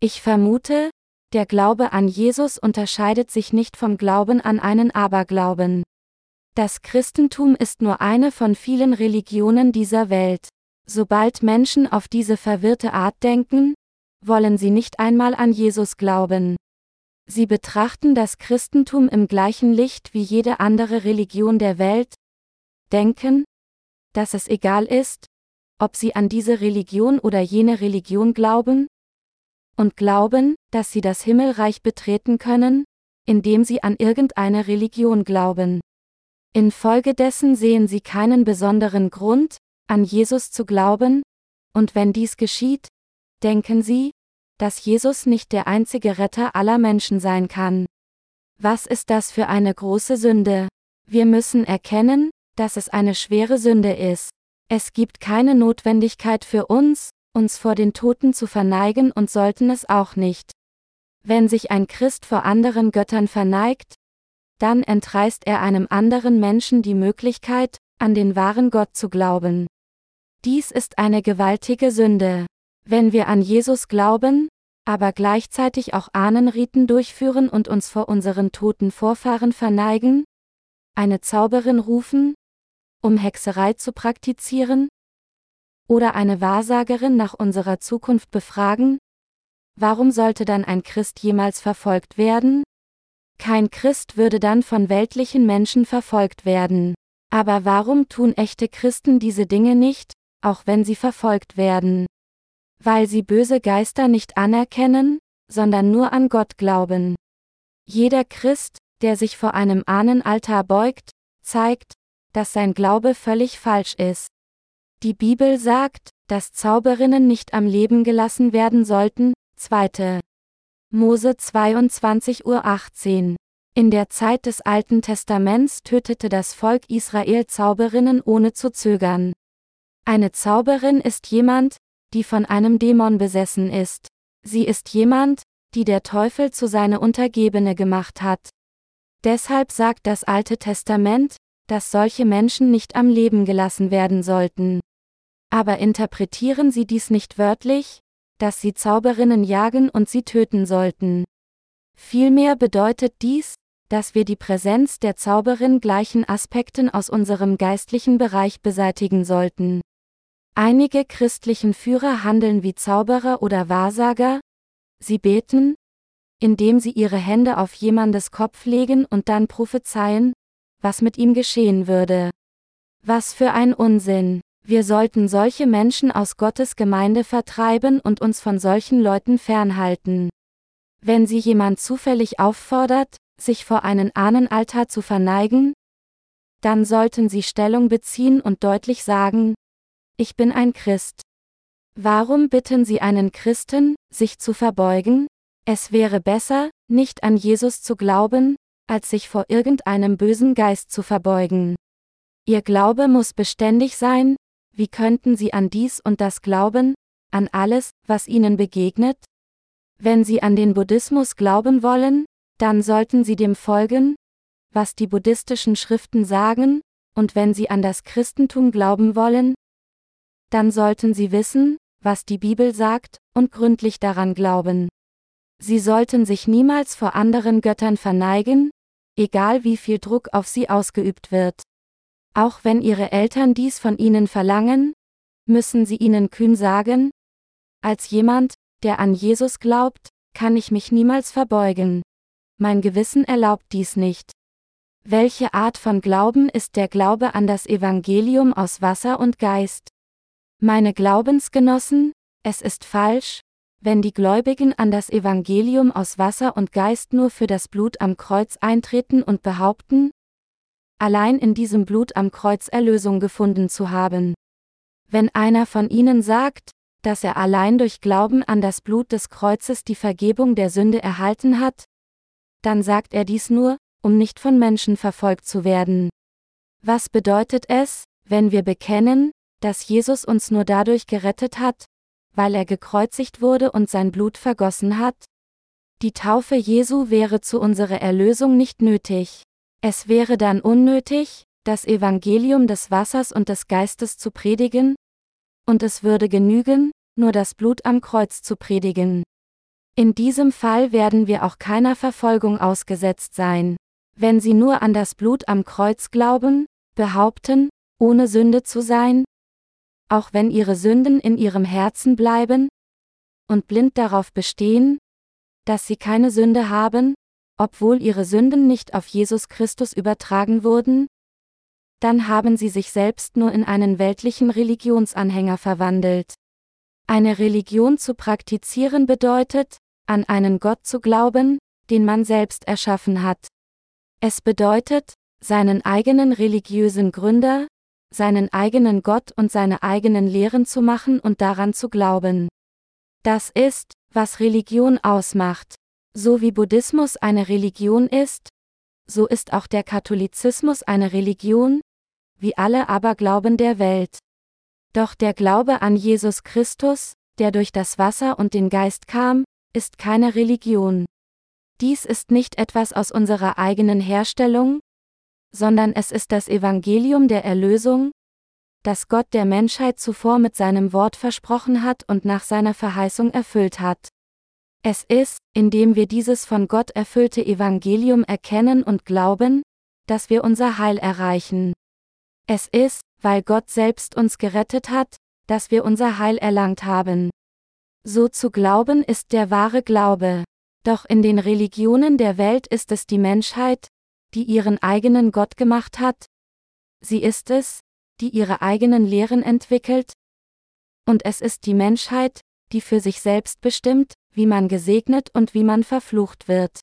Ich vermute, der Glaube an Jesus unterscheidet sich nicht vom Glauben an einen Aberglauben. Das Christentum ist nur eine von vielen Religionen dieser Welt. Sobald Menschen auf diese verwirrte Art denken, wollen sie nicht einmal an Jesus glauben. Sie betrachten das Christentum im gleichen Licht wie jede andere Religion der Welt, denken, dass es egal ist, ob sie an diese Religion oder jene Religion glauben, und glauben, dass sie das Himmelreich betreten können, indem sie an irgendeine Religion glauben. Infolgedessen sehen sie keinen besonderen Grund, an Jesus zu glauben, und wenn dies geschieht, denken sie, dass Jesus nicht der einzige Retter aller Menschen sein kann. Was ist das für eine große Sünde? Wir müssen erkennen, dass es eine schwere Sünde ist. Es gibt keine Notwendigkeit für uns, uns vor den Toten zu verneigen und sollten es auch nicht. Wenn sich ein Christ vor anderen Göttern verneigt, dann entreißt er einem anderen Menschen die Möglichkeit, an den wahren Gott zu glauben. Dies ist eine gewaltige Sünde. Wenn wir an Jesus glauben, aber gleichzeitig auch Ahnenriten durchführen und uns vor unseren toten Vorfahren verneigen, eine Zauberin rufen, um Hexerei zu praktizieren, oder eine Wahrsagerin nach unserer Zukunft befragen? Warum sollte dann ein Christ jemals verfolgt werden? Kein Christ würde dann von weltlichen Menschen verfolgt werden. Aber warum tun echte Christen diese Dinge nicht, auch wenn sie verfolgt werden? Weil sie böse Geister nicht anerkennen, sondern nur an Gott glauben. Jeder Christ, der sich vor einem Ahnenaltar beugt, zeigt, dass sein Glaube völlig falsch ist. Die Bibel sagt, dass Zauberinnen nicht am Leben gelassen werden sollten, 2. Mose 22.18 Uhr. In der Zeit des Alten Testaments tötete das Volk Israel Zauberinnen ohne zu zögern. Eine Zauberin ist jemand, die von einem Dämon besessen ist. Sie ist jemand, die der Teufel zu seine Untergebene gemacht hat. Deshalb sagt das Alte Testament, dass solche Menschen nicht am Leben gelassen werden sollten. Aber interpretieren Sie dies nicht wörtlich, dass Sie Zauberinnen jagen und sie töten sollten. Vielmehr bedeutet dies, dass wir die Präsenz der Zauberin gleichen Aspekten aus unserem geistlichen Bereich beseitigen sollten. Einige christlichen Führer handeln wie Zauberer oder Wahrsager, sie beten, indem sie ihre Hände auf jemandes Kopf legen und dann prophezeien, was mit ihm geschehen würde. Was für ein Unsinn. Wir sollten solche Menschen aus Gottes Gemeinde vertreiben und uns von solchen Leuten fernhalten. Wenn sie jemand zufällig auffordert, sich vor einen Ahnenaltar zu verneigen? Dann sollten Sie Stellung beziehen und deutlich sagen, ich bin ein Christ. Warum bitten Sie einen Christen, sich zu verbeugen? Es wäre besser, nicht an Jesus zu glauben, als sich vor irgendeinem bösen Geist zu verbeugen. Ihr Glaube muss beständig sein, wie könnten Sie an dies und das glauben, an alles, was Ihnen begegnet? Wenn Sie an den Buddhismus glauben wollen, dann sollten Sie dem folgen, was die buddhistischen Schriften sagen, und wenn Sie an das Christentum glauben wollen, dann sollten Sie wissen, was die Bibel sagt, und gründlich daran glauben. Sie sollten sich niemals vor anderen Göttern verneigen, egal wie viel Druck auf sie ausgeübt wird. Auch wenn Ihre Eltern dies von Ihnen verlangen, müssen Sie ihnen kühn sagen, als jemand, der an Jesus glaubt, kann ich mich niemals verbeugen. Mein Gewissen erlaubt dies nicht. Welche Art von Glauben ist der Glaube an das Evangelium aus Wasser und Geist? Meine Glaubensgenossen, es ist falsch, wenn die Gläubigen an das Evangelium aus Wasser und Geist nur für das Blut am Kreuz eintreten und behaupten, allein in diesem Blut am Kreuz Erlösung gefunden zu haben. Wenn einer von ihnen sagt, dass er allein durch Glauben an das Blut des Kreuzes die Vergebung der Sünde erhalten hat, dann sagt er dies nur, um nicht von Menschen verfolgt zu werden. Was bedeutet es, wenn wir bekennen, dass Jesus uns nur dadurch gerettet hat, weil er gekreuzigt wurde und sein Blut vergossen hat? Die Taufe Jesu wäre zu unserer Erlösung nicht nötig. Es wäre dann unnötig, das Evangelium des Wassers und des Geistes zu predigen, und es würde genügen, nur das Blut am Kreuz zu predigen. In diesem Fall werden wir auch keiner Verfolgung ausgesetzt sein. Wenn sie nur an das Blut am Kreuz glauben, behaupten, ohne Sünde zu sein, auch wenn ihre Sünden in ihrem Herzen bleiben, und blind darauf bestehen, dass sie keine Sünde haben, obwohl ihre Sünden nicht auf Jesus Christus übertragen wurden, dann haben sie sich selbst nur in einen weltlichen Religionsanhänger verwandelt. Eine Religion zu praktizieren bedeutet, an einen Gott zu glauben, den man selbst erschaffen hat. Es bedeutet, seinen eigenen religiösen Gründer, seinen eigenen Gott und seine eigenen Lehren zu machen und daran zu glauben. Das ist, was Religion ausmacht. So wie Buddhismus eine Religion ist, so ist auch der Katholizismus eine Religion, wie alle Aberglauben der Welt. Doch der Glaube an Jesus Christus, der durch das Wasser und den Geist kam, ist keine Religion. Dies ist nicht etwas aus unserer eigenen Herstellung, sondern es ist das Evangelium der Erlösung, das Gott der Menschheit zuvor mit seinem Wort versprochen hat und nach seiner Verheißung erfüllt hat. Es ist, indem wir dieses von Gott erfüllte Evangelium erkennen und glauben, dass wir unser Heil erreichen. Es ist, weil Gott selbst uns gerettet hat, dass wir unser Heil erlangt haben. So zu glauben ist der wahre Glaube. Doch in den Religionen der Welt ist es die Menschheit, die ihren eigenen Gott gemacht hat. Sie ist es, die ihre eigenen Lehren entwickelt. Und es ist die Menschheit, die für sich selbst bestimmt, wie man gesegnet und wie man verflucht wird.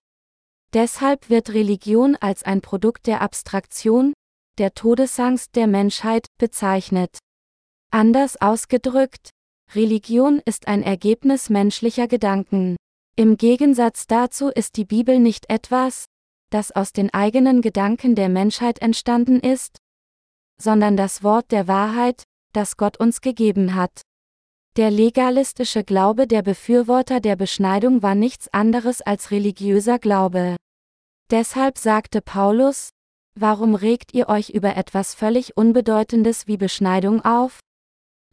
Deshalb wird Religion als ein Produkt der Abstraktion, der Todesangst der Menschheit, bezeichnet. Anders ausgedrückt, Religion ist ein Ergebnis menschlicher Gedanken. Im Gegensatz dazu ist die Bibel nicht etwas, das aus den eigenen Gedanken der Menschheit entstanden ist, sondern das Wort der Wahrheit, das Gott uns gegeben hat. Der legalistische Glaube der Befürworter der Beschneidung war nichts anderes als religiöser Glaube. Deshalb sagte Paulus, Warum regt ihr euch über etwas völlig Unbedeutendes wie Beschneidung auf?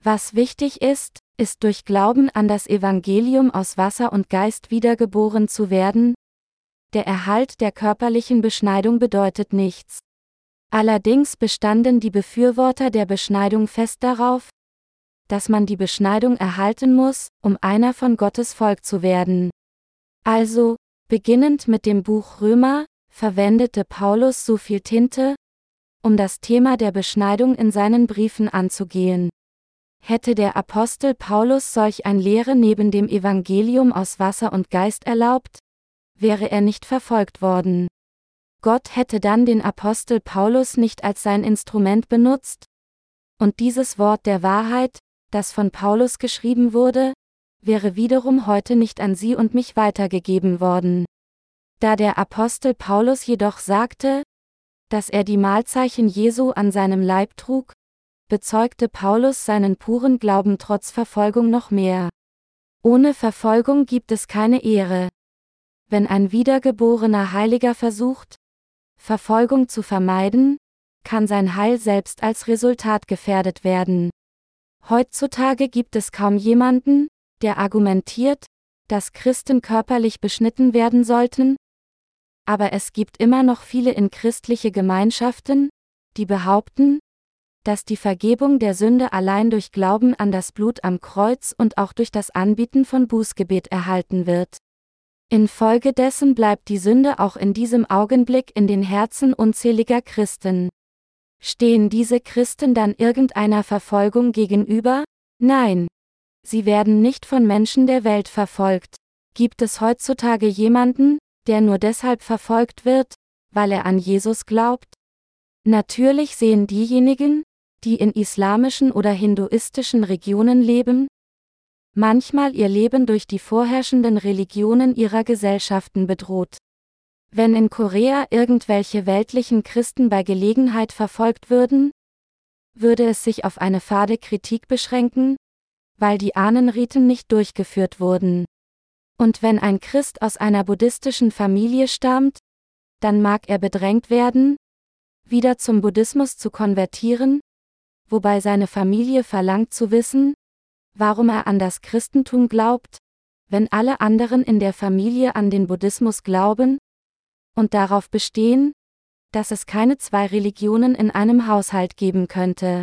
Was wichtig ist, ist durch Glauben an das Evangelium aus Wasser und Geist wiedergeboren zu werden. Der Erhalt der körperlichen Beschneidung bedeutet nichts. Allerdings bestanden die Befürworter der Beschneidung fest darauf, dass man die Beschneidung erhalten muss, um einer von Gottes Volk zu werden. Also, beginnend mit dem Buch Römer, verwendete Paulus so viel Tinte, um das Thema der Beschneidung in seinen Briefen anzugehen. Hätte der Apostel Paulus solch ein Lehre neben dem Evangelium aus Wasser und Geist erlaubt, wäre er nicht verfolgt worden. Gott hätte dann den Apostel Paulus nicht als sein Instrument benutzt, und dieses Wort der Wahrheit, das von Paulus geschrieben wurde, wäre wiederum heute nicht an sie und mich weitergegeben worden. Da der Apostel Paulus jedoch sagte, dass er die Mahlzeichen Jesu an seinem Leib trug, bezeugte Paulus seinen puren Glauben trotz Verfolgung noch mehr. Ohne Verfolgung gibt es keine Ehre. Wenn ein wiedergeborener Heiliger versucht, Verfolgung zu vermeiden, kann sein Heil selbst als Resultat gefährdet werden. Heutzutage gibt es kaum jemanden, der argumentiert, dass Christen körperlich beschnitten werden sollten, aber es gibt immer noch viele in christliche Gemeinschaften, die behaupten, dass die Vergebung der Sünde allein durch Glauben an das Blut am Kreuz und auch durch das Anbieten von Bußgebet erhalten wird. Infolgedessen bleibt die Sünde auch in diesem Augenblick in den Herzen unzähliger Christen. Stehen diese Christen dann irgendeiner Verfolgung gegenüber? Nein. Sie werden nicht von Menschen der Welt verfolgt. Gibt es heutzutage jemanden, der nur deshalb verfolgt wird, weil er an Jesus glaubt? Natürlich sehen diejenigen, die in islamischen oder hinduistischen Regionen leben, manchmal ihr Leben durch die vorherrschenden Religionen ihrer Gesellschaften bedroht. Wenn in Korea irgendwelche weltlichen Christen bei Gelegenheit verfolgt würden, würde es sich auf eine fade Kritik beschränken, weil die Ahnenriten nicht durchgeführt wurden. Und wenn ein Christ aus einer buddhistischen Familie stammt, dann mag er bedrängt werden, wieder zum Buddhismus zu konvertieren, wobei seine Familie verlangt zu wissen, warum er an das Christentum glaubt, wenn alle anderen in der Familie an den Buddhismus glauben und darauf bestehen, dass es keine zwei Religionen in einem Haushalt geben könnte.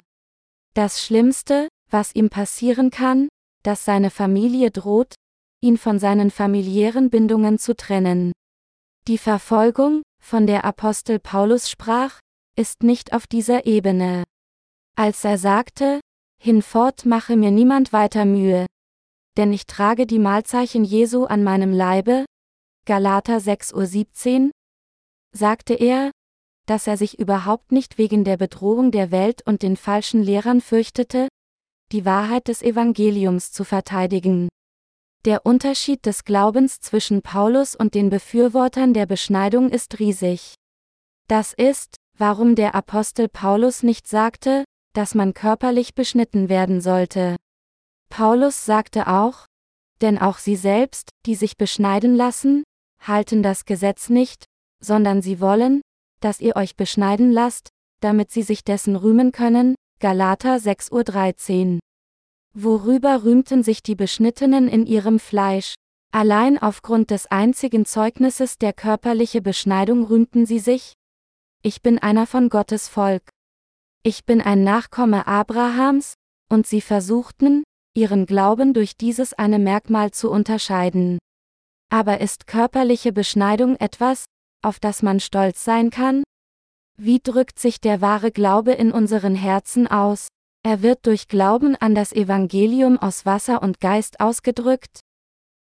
Das Schlimmste, was ihm passieren kann, dass seine Familie droht, ihn von seinen familiären Bindungen zu trennen. Die Verfolgung, von der Apostel Paulus sprach, ist nicht auf dieser Ebene. Als er sagte, Hinfort mache mir niemand weiter Mühe. Denn ich trage die Mahlzeichen Jesu an meinem Leibe, Galater 6.17 Uhr, sagte er, dass er sich überhaupt nicht wegen der Bedrohung der Welt und den falschen Lehrern fürchtete, die Wahrheit des Evangeliums zu verteidigen. Der Unterschied des Glaubens zwischen Paulus und den Befürwortern der Beschneidung ist riesig. Das ist, warum der Apostel Paulus nicht sagte, dass man körperlich beschnitten werden sollte. Paulus sagte auch, denn auch sie selbst, die sich beschneiden lassen, halten das Gesetz nicht, sondern sie wollen, dass ihr euch beschneiden lasst, damit sie sich dessen rühmen können, Galater 6.13 Uhr. Worüber rühmten sich die Beschnittenen in ihrem Fleisch? Allein aufgrund des einzigen Zeugnisses der körperliche Beschneidung rühmten sie sich? Ich bin einer von Gottes Volk. Ich bin ein Nachkomme Abrahams, und sie versuchten, ihren Glauben durch dieses eine Merkmal zu unterscheiden. Aber ist körperliche Beschneidung etwas, auf das man stolz sein kann? Wie drückt sich der wahre Glaube in unseren Herzen aus? Er wird durch Glauben an das Evangelium aus Wasser und Geist ausgedrückt.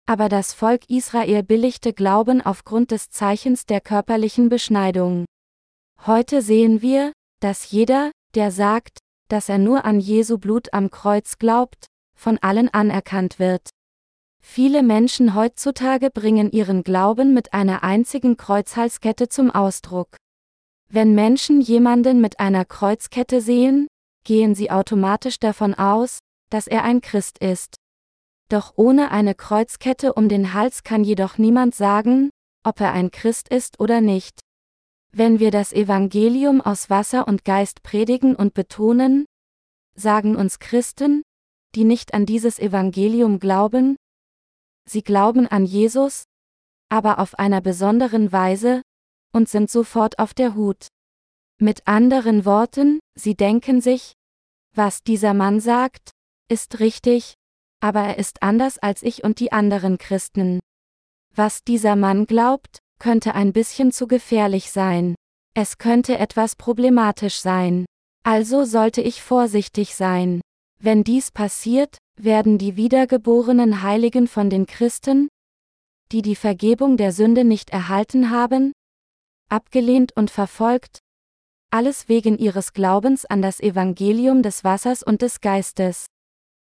Aber das Volk Israel billigte Glauben aufgrund des Zeichens der körperlichen Beschneidung. Heute sehen wir, dass jeder, der sagt, dass er nur an Jesu Blut am Kreuz glaubt, von allen anerkannt wird. Viele Menschen heutzutage bringen ihren Glauben mit einer einzigen Kreuzhalskette zum Ausdruck. Wenn Menschen jemanden mit einer Kreuzkette sehen, gehen sie automatisch davon aus, dass er ein Christ ist. Doch ohne eine Kreuzkette um den Hals kann jedoch niemand sagen, ob er ein Christ ist oder nicht. Wenn wir das Evangelium aus Wasser und Geist predigen und betonen, sagen uns Christen, die nicht an dieses Evangelium glauben, sie glauben an Jesus, aber auf einer besonderen Weise, und sind sofort auf der Hut. Mit anderen Worten, sie denken sich, was dieser Mann sagt, ist richtig, aber er ist anders als ich und die anderen Christen. Was dieser Mann glaubt, könnte ein bisschen zu gefährlich sein. Es könnte etwas problematisch sein. Also sollte ich vorsichtig sein. Wenn dies passiert, werden die wiedergeborenen Heiligen von den Christen, die die Vergebung der Sünde nicht erhalten haben, abgelehnt und verfolgt, alles wegen ihres Glaubens an das Evangelium des Wassers und des Geistes.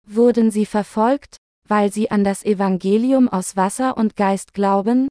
Wurden sie verfolgt, weil sie an das Evangelium aus Wasser und Geist glauben?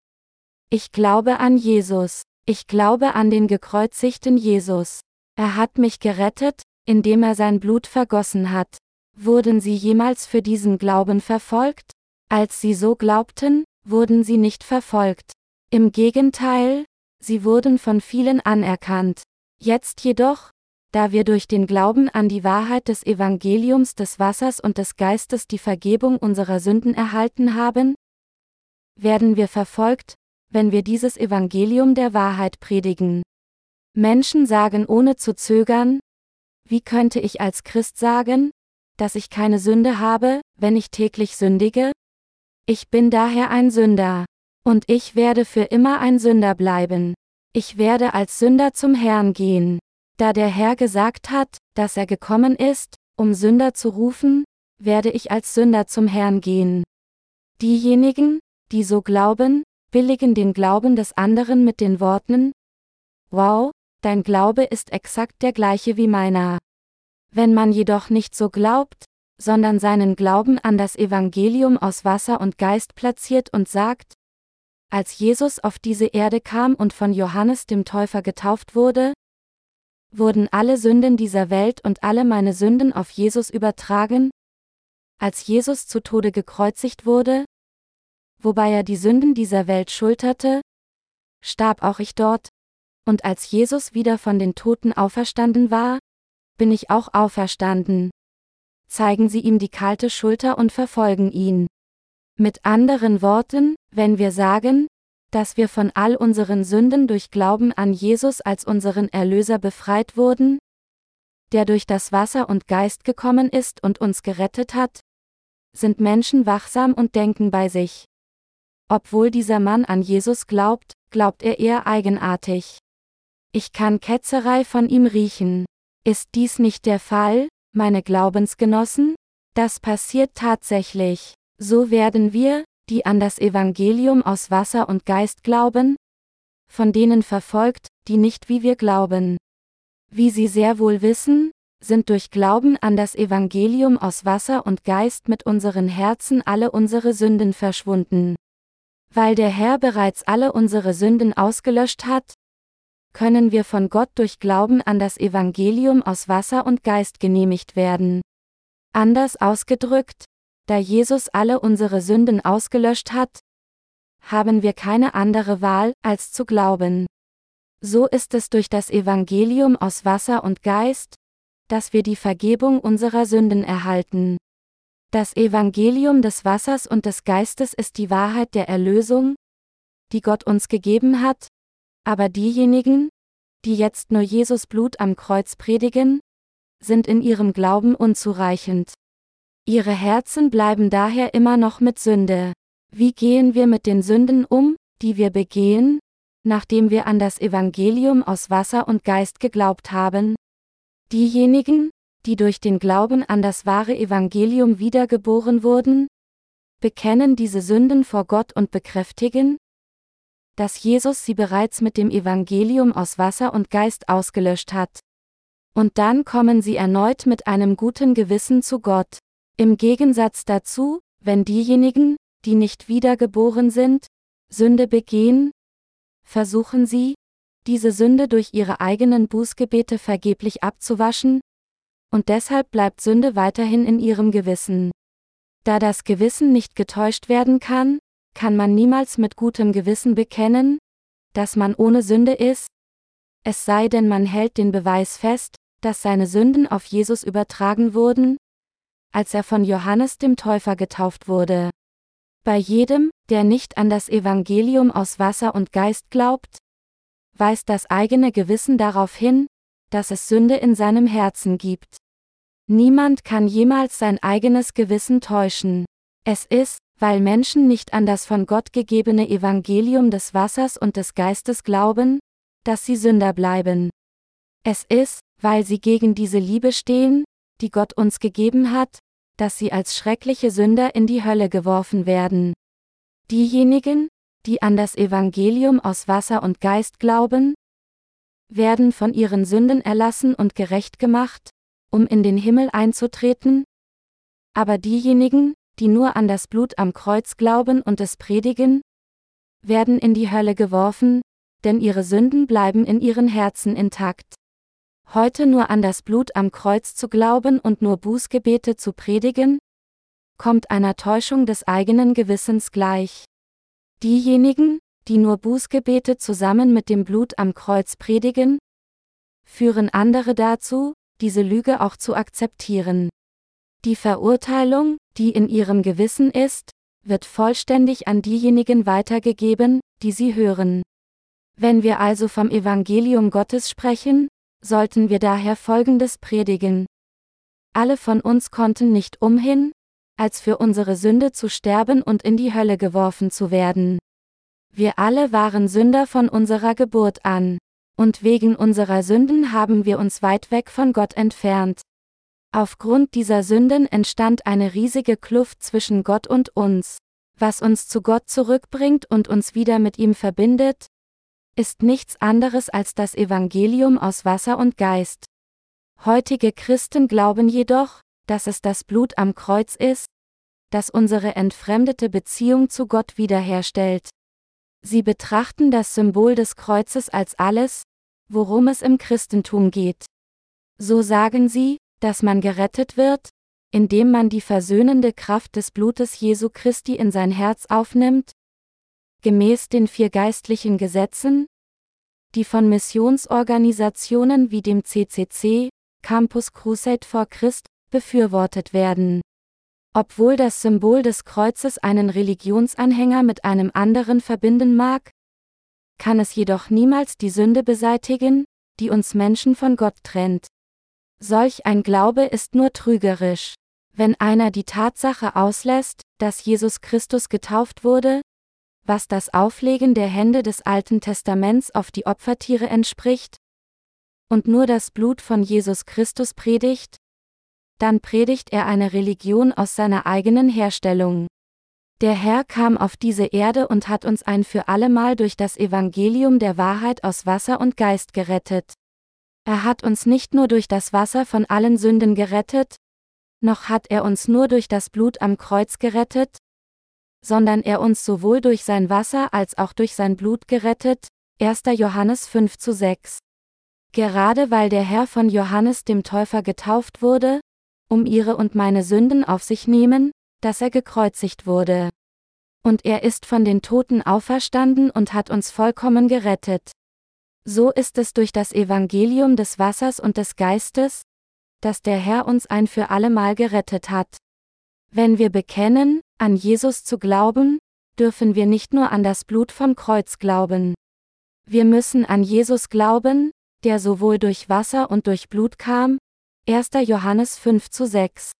Ich glaube an Jesus. Ich glaube an den gekreuzigten Jesus. Er hat mich gerettet, indem er sein Blut vergossen hat. Wurden sie jemals für diesen Glauben verfolgt? Als sie so glaubten, wurden sie nicht verfolgt. Im Gegenteil, sie wurden von vielen anerkannt. Jetzt jedoch, da wir durch den Glauben an die Wahrheit des Evangeliums des Wassers und des Geistes die Vergebung unserer Sünden erhalten haben, werden wir verfolgt, wenn wir dieses Evangelium der Wahrheit predigen. Menschen sagen ohne zu zögern, wie könnte ich als Christ sagen, dass ich keine Sünde habe, wenn ich täglich sündige? Ich bin daher ein Sünder. Und ich werde für immer ein Sünder bleiben. Ich werde als Sünder zum Herrn gehen. Da der Herr gesagt hat, dass er gekommen ist, um Sünder zu rufen, werde ich als Sünder zum Herrn gehen. Diejenigen, die so glauben, billigen den Glauben des anderen mit den Worten, Wow, dein Glaube ist exakt der gleiche wie meiner. Wenn man jedoch nicht so glaubt, sondern seinen Glauben an das Evangelium aus Wasser und Geist platziert und sagt, als Jesus auf diese Erde kam und von Johannes dem Täufer getauft wurde, wurden alle Sünden dieser Welt und alle meine Sünden auf Jesus übertragen? Als Jesus zu Tode gekreuzigt wurde, wobei er die Sünden dieser Welt schulterte, starb auch ich dort, und als Jesus wieder von den Toten auferstanden war, bin ich auch auferstanden. Zeigen Sie ihm die kalte Schulter und verfolgen ihn. Mit anderen Worten, wenn wir sagen, dass wir von all unseren Sünden durch Glauben an Jesus als unseren Erlöser befreit wurden, der durch das Wasser und Geist gekommen ist und uns gerettet hat, sind Menschen wachsam und denken bei sich. Obwohl dieser Mann an Jesus glaubt, glaubt er eher eigenartig. Ich kann Ketzerei von ihm riechen. Ist dies nicht der Fall, meine Glaubensgenossen? Das passiert tatsächlich. So werden wir, die an das Evangelium aus Wasser und Geist glauben, von denen verfolgt, die nicht wie wir glauben. Wie Sie sehr wohl wissen, sind durch Glauben an das Evangelium aus Wasser und Geist mit unseren Herzen alle unsere Sünden verschwunden. Weil der Herr bereits alle unsere Sünden ausgelöscht hat, können wir von Gott durch Glauben an das Evangelium aus Wasser und Geist genehmigt werden. Anders ausgedrückt, da Jesus alle unsere Sünden ausgelöscht hat, haben wir keine andere Wahl, als zu glauben. So ist es durch das Evangelium aus Wasser und Geist, dass wir die Vergebung unserer Sünden erhalten. Das Evangelium des Wassers und des Geistes ist die Wahrheit der Erlösung, die Gott uns gegeben hat, aber diejenigen, die jetzt nur Jesus Blut am Kreuz predigen, sind in ihrem Glauben unzureichend. Ihre Herzen bleiben daher immer noch mit Sünde. Wie gehen wir mit den Sünden um, die wir begehen, nachdem wir an das Evangelium aus Wasser und Geist geglaubt haben? Diejenigen, die durch den Glauben an das wahre Evangelium wiedergeboren wurden, bekennen diese Sünden vor Gott und bekräftigen, dass Jesus sie bereits mit dem Evangelium aus Wasser und Geist ausgelöscht hat. Und dann kommen sie erneut mit einem guten Gewissen zu Gott. Im Gegensatz dazu, wenn diejenigen, die nicht wiedergeboren sind, Sünde begehen, versuchen sie, diese Sünde durch ihre eigenen Bußgebete vergeblich abzuwaschen, und deshalb bleibt Sünde weiterhin in ihrem Gewissen. Da das Gewissen nicht getäuscht werden kann, kann man niemals mit gutem Gewissen bekennen, dass man ohne Sünde ist, es sei denn man hält den Beweis fest, dass seine Sünden auf Jesus übertragen wurden, als er von Johannes dem Täufer getauft wurde. Bei jedem, der nicht an das Evangelium aus Wasser und Geist glaubt, weist das eigene Gewissen darauf hin, dass es Sünde in seinem Herzen gibt. Niemand kann jemals sein eigenes Gewissen täuschen. Es ist, weil Menschen nicht an das von Gott gegebene Evangelium des Wassers und des Geistes glauben, dass sie Sünder bleiben. Es ist, weil sie gegen diese Liebe stehen, die Gott uns gegeben hat, dass sie als schreckliche Sünder in die Hölle geworfen werden. Diejenigen, die an das Evangelium aus Wasser und Geist glauben, werden von ihren Sünden erlassen und gerecht gemacht, um in den Himmel einzutreten? Aber diejenigen, die nur an das Blut am Kreuz glauben und es predigen, werden in die Hölle geworfen, denn ihre Sünden bleiben in ihren Herzen intakt. Heute nur an das Blut am Kreuz zu glauben und nur Bußgebete zu predigen, kommt einer Täuschung des eigenen Gewissens gleich. Diejenigen, die nur Bußgebete zusammen mit dem Blut am Kreuz predigen, führen andere dazu, diese Lüge auch zu akzeptieren. Die Verurteilung, die in ihrem Gewissen ist, wird vollständig an diejenigen weitergegeben, die sie hören. Wenn wir also vom Evangelium Gottes sprechen, sollten wir daher Folgendes predigen. Alle von uns konnten nicht umhin, als für unsere Sünde zu sterben und in die Hölle geworfen zu werden. Wir alle waren Sünder von unserer Geburt an. Und wegen unserer Sünden haben wir uns weit weg von Gott entfernt. Aufgrund dieser Sünden entstand eine riesige Kluft zwischen Gott und uns. Was uns zu Gott zurückbringt und uns wieder mit ihm verbindet, ist nichts anderes als das Evangelium aus Wasser und Geist. Heutige Christen glauben jedoch, dass es das Blut am Kreuz ist, das unsere entfremdete Beziehung zu Gott wiederherstellt. Sie betrachten das Symbol des Kreuzes als alles, worum es im Christentum geht. So sagen sie, dass man gerettet wird, indem man die versöhnende Kraft des Blutes Jesu Christi in sein Herz aufnimmt, gemäß den vier geistlichen Gesetzen, die von Missionsorganisationen wie dem CCC, Campus Crusade for Christ, befürwortet werden. Obwohl das Symbol des Kreuzes einen Religionsanhänger mit einem anderen verbinden mag, kann es jedoch niemals die Sünde beseitigen, die uns Menschen von Gott trennt. Solch ein Glaube ist nur trügerisch. Wenn einer die Tatsache auslässt, dass Jesus Christus getauft wurde, was das Auflegen der Hände des Alten Testaments auf die Opfertiere entspricht, und nur das Blut von Jesus Christus predigt, dann predigt er eine Religion aus seiner eigenen Herstellung. Der Herr kam auf diese Erde und hat uns ein für allemal durch das Evangelium der Wahrheit aus Wasser und Geist gerettet. Er hat uns nicht nur durch das Wasser von allen Sünden gerettet, noch hat er uns nur durch das Blut am Kreuz gerettet, sondern er uns sowohl durch sein Wasser als auch durch sein Blut gerettet, 1. Johannes 5 zu 6. Gerade weil der Herr von Johannes dem Täufer getauft wurde, um ihre und meine Sünden auf sich nehmen, dass er gekreuzigt wurde. Und er ist von den Toten auferstanden und hat uns vollkommen gerettet. So ist es durch das Evangelium des Wassers und des Geistes, dass der Herr uns ein für allemal gerettet hat. Wenn wir bekennen, an Jesus zu glauben, dürfen wir nicht nur an das Blut vom Kreuz glauben. Wir müssen an Jesus glauben, der sowohl durch Wasser und durch Blut kam, 1. Johannes 5 zu 6.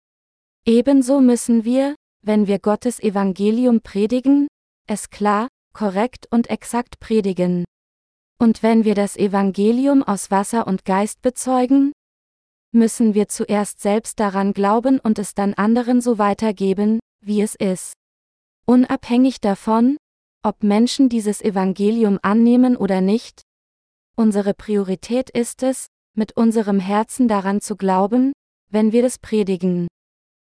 Ebenso müssen wir, wenn wir Gottes Evangelium predigen, es klar, korrekt und exakt predigen. Und wenn wir das Evangelium aus Wasser und Geist bezeugen, müssen wir zuerst selbst daran glauben und es dann anderen so weitergeben, wie es ist. Unabhängig davon, ob Menschen dieses Evangelium annehmen oder nicht, unsere Priorität ist es, mit unserem Herzen daran zu glauben, wenn wir das predigen.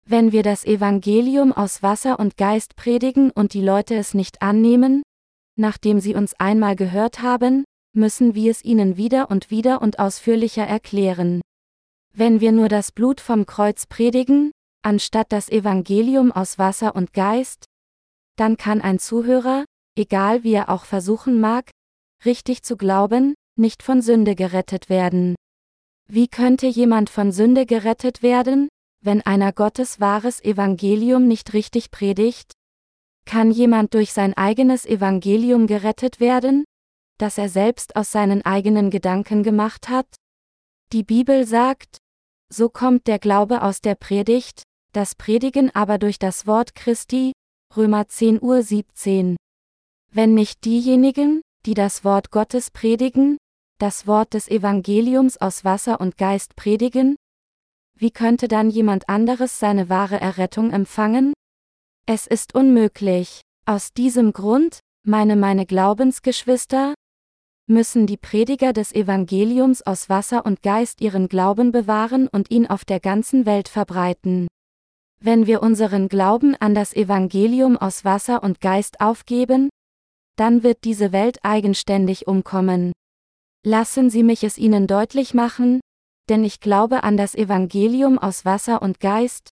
Wenn wir das Evangelium aus Wasser und Geist predigen und die Leute es nicht annehmen, nachdem sie uns einmal gehört haben, müssen wir es ihnen wieder und wieder und ausführlicher erklären. Wenn wir nur das Blut vom Kreuz predigen, anstatt das Evangelium aus Wasser und Geist, dann kann ein Zuhörer, egal wie er auch versuchen mag, richtig zu glauben, nicht von Sünde gerettet werden. Wie könnte jemand von Sünde gerettet werden, wenn einer Gottes wahres Evangelium nicht richtig predigt? Kann jemand durch sein eigenes Evangelium gerettet werden, das er selbst aus seinen eigenen Gedanken gemacht hat? Die Bibel sagt, so kommt der Glaube aus der Predigt, das Predigen aber durch das Wort Christi, Römer 10 Uhr 17. Wenn nicht diejenigen, die das Wort Gottes predigen, das Wort des Evangeliums aus Wasser und Geist predigen? Wie könnte dann jemand anderes seine wahre Errettung empfangen? Es ist unmöglich. Aus diesem Grund, meine meine Glaubensgeschwister, müssen die Prediger des Evangeliums aus Wasser und Geist ihren Glauben bewahren und ihn auf der ganzen Welt verbreiten. Wenn wir unseren Glauben an das Evangelium aus Wasser und Geist aufgeben, dann wird diese Welt eigenständig umkommen. Lassen Sie mich es Ihnen deutlich machen, denn ich glaube an das Evangelium aus Wasser und Geist.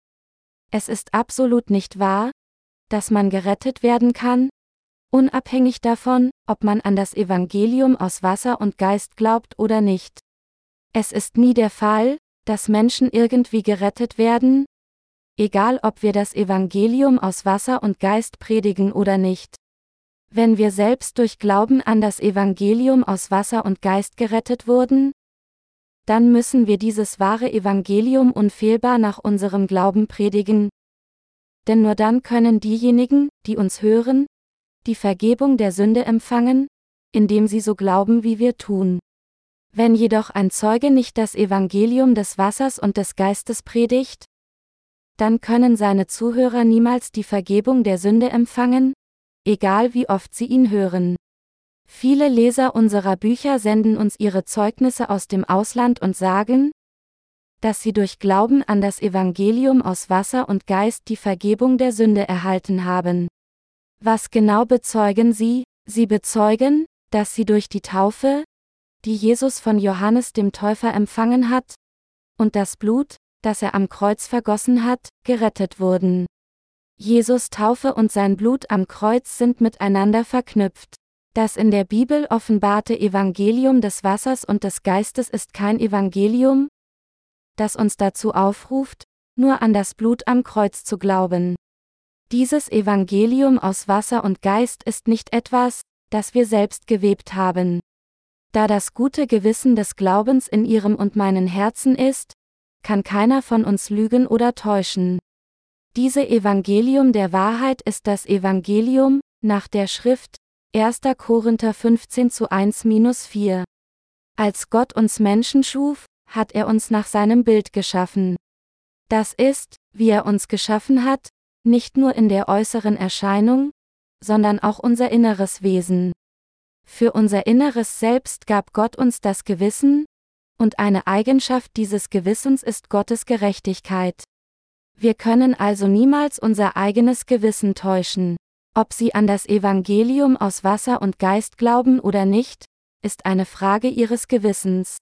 Es ist absolut nicht wahr, dass man gerettet werden kann, unabhängig davon, ob man an das Evangelium aus Wasser und Geist glaubt oder nicht. Es ist nie der Fall, dass Menschen irgendwie gerettet werden, egal ob wir das Evangelium aus Wasser und Geist predigen oder nicht. Wenn wir selbst durch Glauben an das Evangelium aus Wasser und Geist gerettet wurden, dann müssen wir dieses wahre Evangelium unfehlbar nach unserem Glauben predigen. Denn nur dann können diejenigen, die uns hören, die Vergebung der Sünde empfangen, indem sie so glauben, wie wir tun. Wenn jedoch ein Zeuge nicht das Evangelium des Wassers und des Geistes predigt, dann können seine Zuhörer niemals die Vergebung der Sünde empfangen, egal wie oft sie ihn hören. Viele Leser unserer Bücher senden uns ihre Zeugnisse aus dem Ausland und sagen, dass sie durch Glauben an das Evangelium aus Wasser und Geist die Vergebung der Sünde erhalten haben. Was genau bezeugen sie? Sie bezeugen, dass sie durch die Taufe, die Jesus von Johannes dem Täufer empfangen hat, und das Blut, das er am Kreuz vergossen hat, gerettet wurden. Jesus Taufe und sein Blut am Kreuz sind miteinander verknüpft. Das in der Bibel offenbarte Evangelium des Wassers und des Geistes ist kein Evangelium, das uns dazu aufruft, nur an das Blut am Kreuz zu glauben. Dieses Evangelium aus Wasser und Geist ist nicht etwas, das wir selbst gewebt haben. Da das gute Gewissen des Glaubens in ihrem und meinen Herzen ist, kann keiner von uns lügen oder täuschen. Diese Evangelium der Wahrheit ist das Evangelium, nach der Schrift, 1. Korinther 15 zu 1-4. Als Gott uns Menschen schuf, hat er uns nach seinem Bild geschaffen. Das ist, wie er uns geschaffen hat, nicht nur in der äußeren Erscheinung, sondern auch unser inneres Wesen. Für unser inneres Selbst gab Gott uns das Gewissen, und eine Eigenschaft dieses Gewissens ist Gottes Gerechtigkeit. Wir können also niemals unser eigenes Gewissen täuschen. Ob Sie an das Evangelium aus Wasser und Geist glauben oder nicht, ist eine Frage Ihres Gewissens.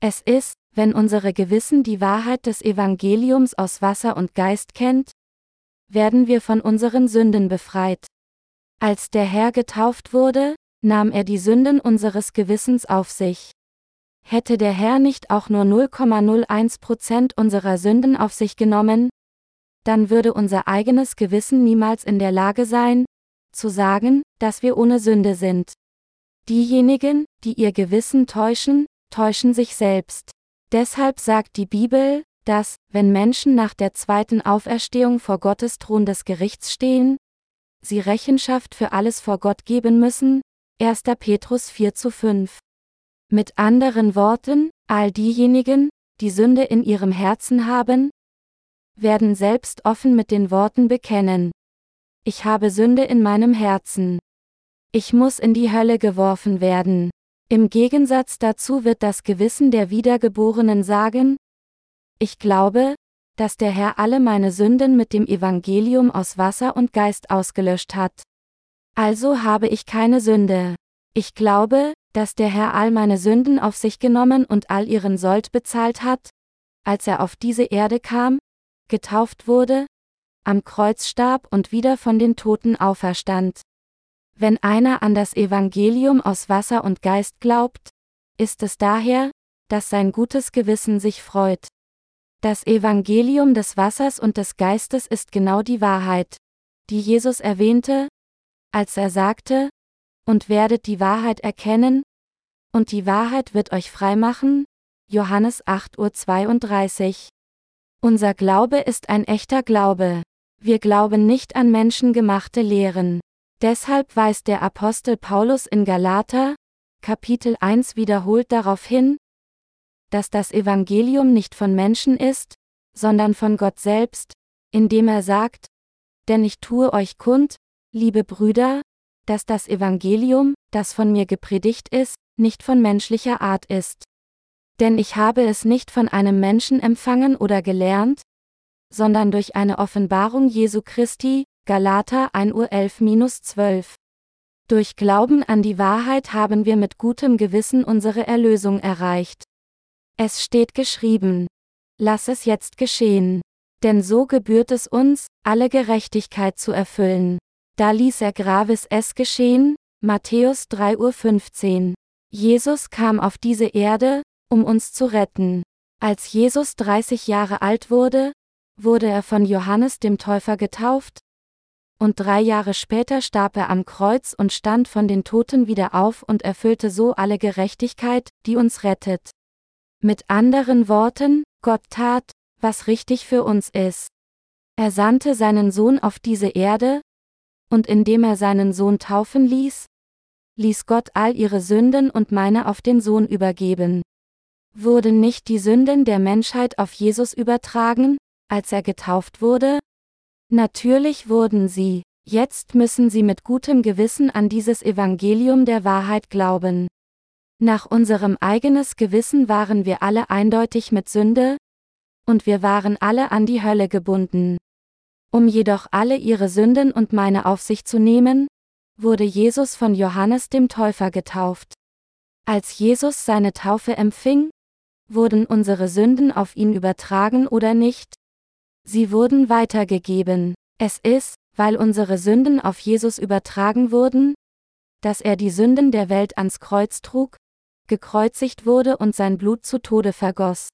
Es ist, wenn unsere Gewissen die Wahrheit des Evangeliums aus Wasser und Geist kennt, werden wir von unseren Sünden befreit. Als der Herr getauft wurde, nahm er die Sünden unseres Gewissens auf sich. Hätte der Herr nicht auch nur 0,01 Prozent unserer Sünden auf sich genommen, dann würde unser eigenes Gewissen niemals in der Lage sein, zu sagen, dass wir ohne Sünde sind. Diejenigen, die ihr Gewissen täuschen, täuschen sich selbst. Deshalb sagt die Bibel, dass, wenn Menschen nach der zweiten Auferstehung vor Gottes Thron des Gerichts stehen, sie Rechenschaft für alles vor Gott geben müssen, 1. Petrus 4 zu 5. Mit anderen Worten, all diejenigen, die Sünde in ihrem Herzen haben, werden selbst offen mit den Worten bekennen. Ich habe Sünde in meinem Herzen. Ich muss in die Hölle geworfen werden. Im Gegensatz dazu wird das Gewissen der Wiedergeborenen sagen, ich glaube, dass der Herr alle meine Sünden mit dem Evangelium aus Wasser und Geist ausgelöscht hat. Also habe ich keine Sünde. Ich glaube, dass der Herr all meine Sünden auf sich genommen und all ihren Sold bezahlt hat, als er auf diese Erde kam, getauft wurde, am Kreuz starb und wieder von den Toten auferstand. Wenn einer an das Evangelium aus Wasser und Geist glaubt, ist es daher, dass sein gutes Gewissen sich freut. Das Evangelium des Wassers und des Geistes ist genau die Wahrheit, die Jesus erwähnte, als er sagte, und werdet die Wahrheit erkennen, und die Wahrheit wird euch frei machen, Johannes 8.32 Uhr. Unser Glaube ist ein echter Glaube. Wir glauben nicht an menschengemachte Lehren. Deshalb weist der Apostel Paulus in Galater, Kapitel 1 wiederholt darauf hin, dass das Evangelium nicht von Menschen ist, sondern von Gott selbst, indem er sagt, denn ich tue euch kund, liebe Brüder, dass das Evangelium, das von mir gepredigt ist, nicht von menschlicher Art ist. Denn ich habe es nicht von einem Menschen empfangen oder gelernt, sondern durch eine Offenbarung Jesu Christi, Galater 1 Uhr 11-12. Durch Glauben an die Wahrheit haben wir mit gutem Gewissen unsere Erlösung erreicht. Es steht geschrieben. Lass es jetzt geschehen. Denn so gebührt es uns, alle Gerechtigkeit zu erfüllen. Da ließ er Gravis es geschehen, Matthäus 3.15 Uhr. Jesus kam auf diese Erde, um uns zu retten. Als Jesus 30 Jahre alt wurde, wurde er von Johannes dem Täufer getauft, und drei Jahre später starb er am Kreuz und stand von den Toten wieder auf und erfüllte so alle Gerechtigkeit, die uns rettet. Mit anderen Worten, Gott tat, was richtig für uns ist. Er sandte seinen Sohn auf diese Erde, und indem er seinen Sohn taufen ließ, ließ Gott all ihre Sünden und meine auf den Sohn übergeben. Wurden nicht die Sünden der Menschheit auf Jesus übertragen, als er getauft wurde? Natürlich wurden sie. Jetzt müssen sie mit gutem Gewissen an dieses Evangelium der Wahrheit glauben. Nach unserem eigenes Gewissen waren wir alle eindeutig mit Sünde, und wir waren alle an die Hölle gebunden. Um jedoch alle ihre Sünden und meine auf sich zu nehmen, wurde Jesus von Johannes dem Täufer getauft. Als Jesus seine Taufe empfing, wurden unsere Sünden auf ihn übertragen oder nicht? Sie wurden weitergegeben. Es ist, weil unsere Sünden auf Jesus übertragen wurden, dass er die Sünden der Welt ans Kreuz trug, gekreuzigt wurde und sein Blut zu Tode vergoss.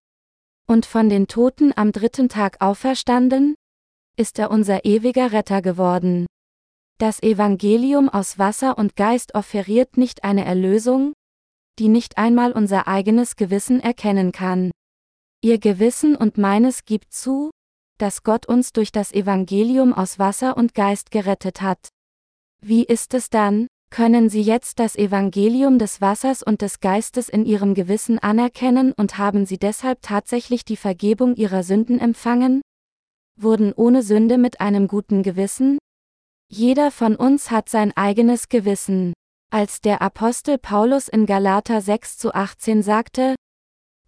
Und von den Toten am dritten Tag auferstanden, ist er unser ewiger Retter geworden. Das Evangelium aus Wasser und Geist offeriert nicht eine Erlösung, die nicht einmal unser eigenes Gewissen erkennen kann. Ihr Gewissen und meines gibt zu, dass Gott uns durch das Evangelium aus Wasser und Geist gerettet hat. Wie ist es dann, können Sie jetzt das Evangelium des Wassers und des Geistes in Ihrem Gewissen anerkennen und haben Sie deshalb tatsächlich die Vergebung Ihrer Sünden empfangen? Wurden ohne Sünde mit einem guten Gewissen? Jeder von uns hat sein eigenes Gewissen. Als der Apostel Paulus in Galater 6 zu 18 sagte,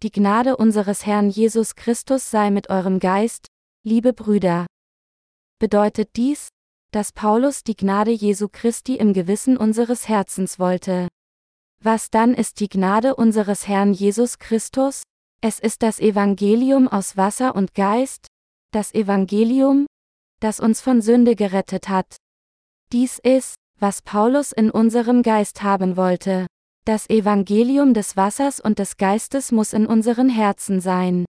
Die Gnade unseres Herrn Jesus Christus sei mit eurem Geist, liebe Brüder. Bedeutet dies, dass Paulus die Gnade Jesu Christi im Gewissen unseres Herzens wollte. Was dann ist die Gnade unseres Herrn Jesus Christus? Es ist das Evangelium aus Wasser und Geist, das Evangelium, das uns von Sünde gerettet hat. Dies ist, was Paulus in unserem Geist haben wollte. Das Evangelium des Wassers und des Geistes muss in unseren Herzen sein.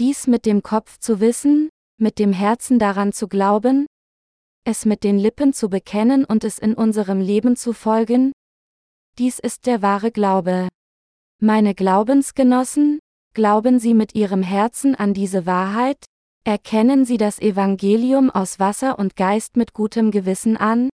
Dies mit dem Kopf zu wissen, mit dem Herzen daran zu glauben, es mit den Lippen zu bekennen und es in unserem Leben zu folgen? Dies ist der wahre Glaube. Meine Glaubensgenossen, Glauben Sie mit Ihrem Herzen an diese Wahrheit? Erkennen Sie das Evangelium aus Wasser und Geist mit gutem Gewissen an?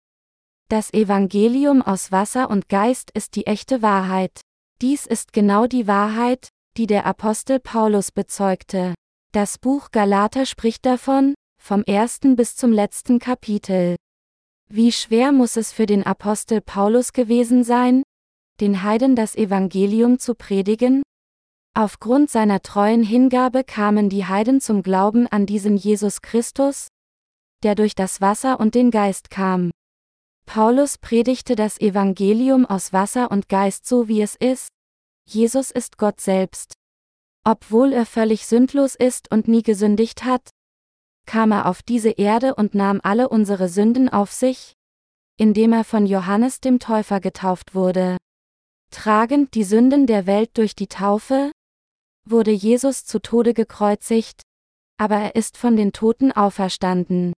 Das Evangelium aus Wasser und Geist ist die echte Wahrheit. Dies ist genau die Wahrheit, die der Apostel Paulus bezeugte. Das Buch Galater spricht davon, vom ersten bis zum letzten Kapitel. Wie schwer muss es für den Apostel Paulus gewesen sein, den Heiden das Evangelium zu predigen? Aufgrund seiner treuen Hingabe kamen die Heiden zum Glauben an diesen Jesus Christus, der durch das Wasser und den Geist kam. Paulus predigte das Evangelium aus Wasser und Geist so wie es ist. Jesus ist Gott selbst. Obwohl er völlig sündlos ist und nie gesündigt hat, kam er auf diese Erde und nahm alle unsere Sünden auf sich, indem er von Johannes dem Täufer getauft wurde. Tragend die Sünden der Welt durch die Taufe, wurde Jesus zu Tode gekreuzigt, aber er ist von den Toten auferstanden.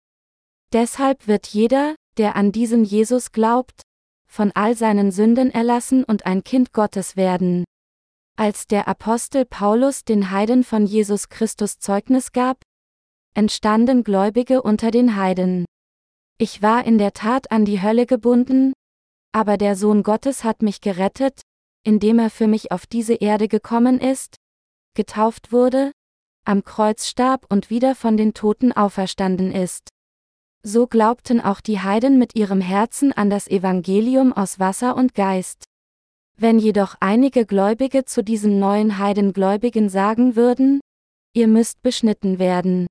Deshalb wird jeder, der an diesen Jesus glaubt, von all seinen Sünden erlassen und ein Kind Gottes werden. Als der Apostel Paulus den Heiden von Jesus Christus Zeugnis gab, entstanden Gläubige unter den Heiden. Ich war in der Tat an die Hölle gebunden, aber der Sohn Gottes hat mich gerettet, indem er für mich auf diese Erde gekommen ist, getauft wurde, am Kreuz starb und wieder von den Toten auferstanden ist. So glaubten auch die Heiden mit ihrem Herzen an das Evangelium aus Wasser und Geist. Wenn jedoch einige Gläubige zu diesen neuen Heidengläubigen sagen würden, ihr müsst beschnitten werden.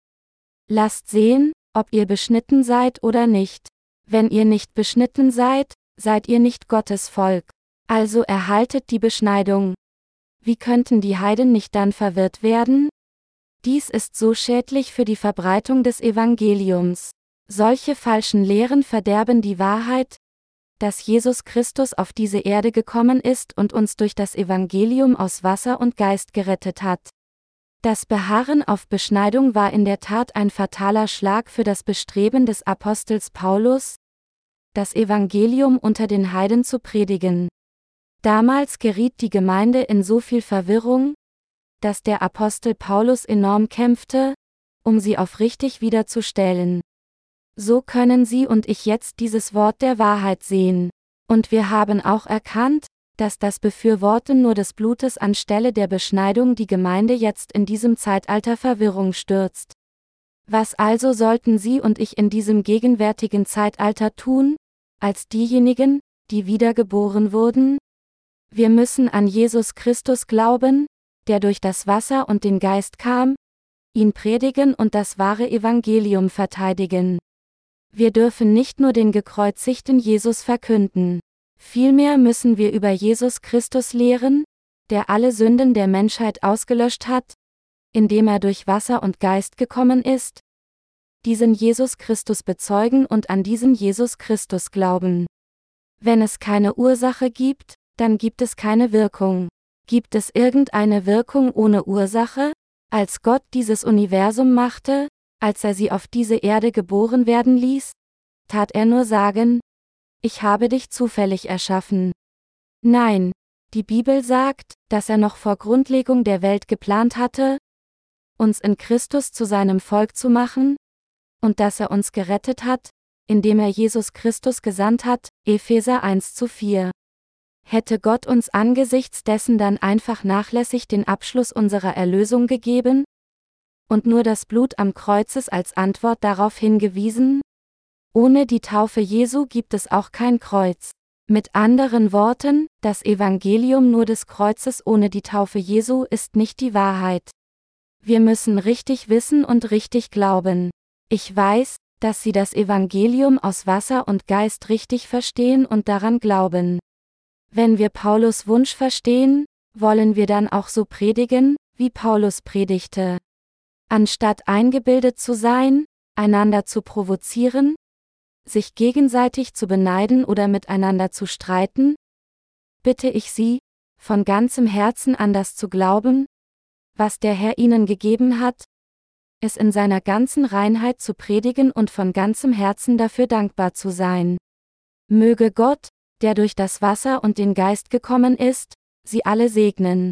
Lasst sehen, ob ihr beschnitten seid oder nicht. Wenn ihr nicht beschnitten seid, seid ihr nicht Gottes Volk. Also erhaltet die Beschneidung. Wie könnten die Heiden nicht dann verwirrt werden? Dies ist so schädlich für die Verbreitung des Evangeliums. Solche falschen Lehren verderben die Wahrheit, dass Jesus Christus auf diese Erde gekommen ist und uns durch das Evangelium aus Wasser und Geist gerettet hat. Das Beharren auf Beschneidung war in der Tat ein fataler Schlag für das Bestreben des Apostels Paulus, das Evangelium unter den Heiden zu predigen. Damals geriet die Gemeinde in so viel Verwirrung, dass der Apostel Paulus enorm kämpfte, um sie auf richtig wiederzustellen. So können Sie und ich jetzt dieses Wort der Wahrheit sehen. Und wir haben auch erkannt, dass das Befürworten nur des Blutes anstelle der Beschneidung die Gemeinde jetzt in diesem Zeitalter Verwirrung stürzt. Was also sollten Sie und ich in diesem gegenwärtigen Zeitalter tun, als diejenigen, die wiedergeboren wurden? Wir müssen an Jesus Christus glauben, der durch das Wasser und den Geist kam, ihn predigen und das wahre Evangelium verteidigen. Wir dürfen nicht nur den gekreuzigten Jesus verkünden. Vielmehr müssen wir über Jesus Christus lehren, der alle Sünden der Menschheit ausgelöscht hat, indem er durch Wasser und Geist gekommen ist, diesen Jesus Christus bezeugen und an diesen Jesus Christus glauben. Wenn es keine Ursache gibt, dann gibt es keine Wirkung. Gibt es irgendeine Wirkung ohne Ursache? Als Gott dieses Universum machte, als er sie auf diese Erde geboren werden ließ, tat er nur sagen, ich habe dich zufällig erschaffen. Nein, die Bibel sagt, dass er noch vor Grundlegung der Welt geplant hatte, uns in Christus zu seinem Volk zu machen, und dass er uns gerettet hat, indem er Jesus Christus gesandt hat, Epheser 1 zu 4. Hätte Gott uns angesichts dessen dann einfach nachlässig den Abschluss unserer Erlösung gegeben, und nur das Blut am Kreuzes als Antwort darauf hingewiesen? Ohne die Taufe Jesu gibt es auch kein Kreuz. Mit anderen Worten, das Evangelium nur des Kreuzes ohne die Taufe Jesu ist nicht die Wahrheit. Wir müssen richtig wissen und richtig glauben. Ich weiß, dass Sie das Evangelium aus Wasser und Geist richtig verstehen und daran glauben. Wenn wir Paulus Wunsch verstehen, wollen wir dann auch so predigen, wie Paulus predigte. Anstatt eingebildet zu sein, einander zu provozieren, sich gegenseitig zu beneiden oder miteinander zu streiten, bitte ich Sie, von ganzem Herzen an das zu glauben, was der Herr Ihnen gegeben hat, es in seiner ganzen Reinheit zu predigen und von ganzem Herzen dafür dankbar zu sein. Möge Gott, der durch das Wasser und den Geist gekommen ist, Sie alle segnen.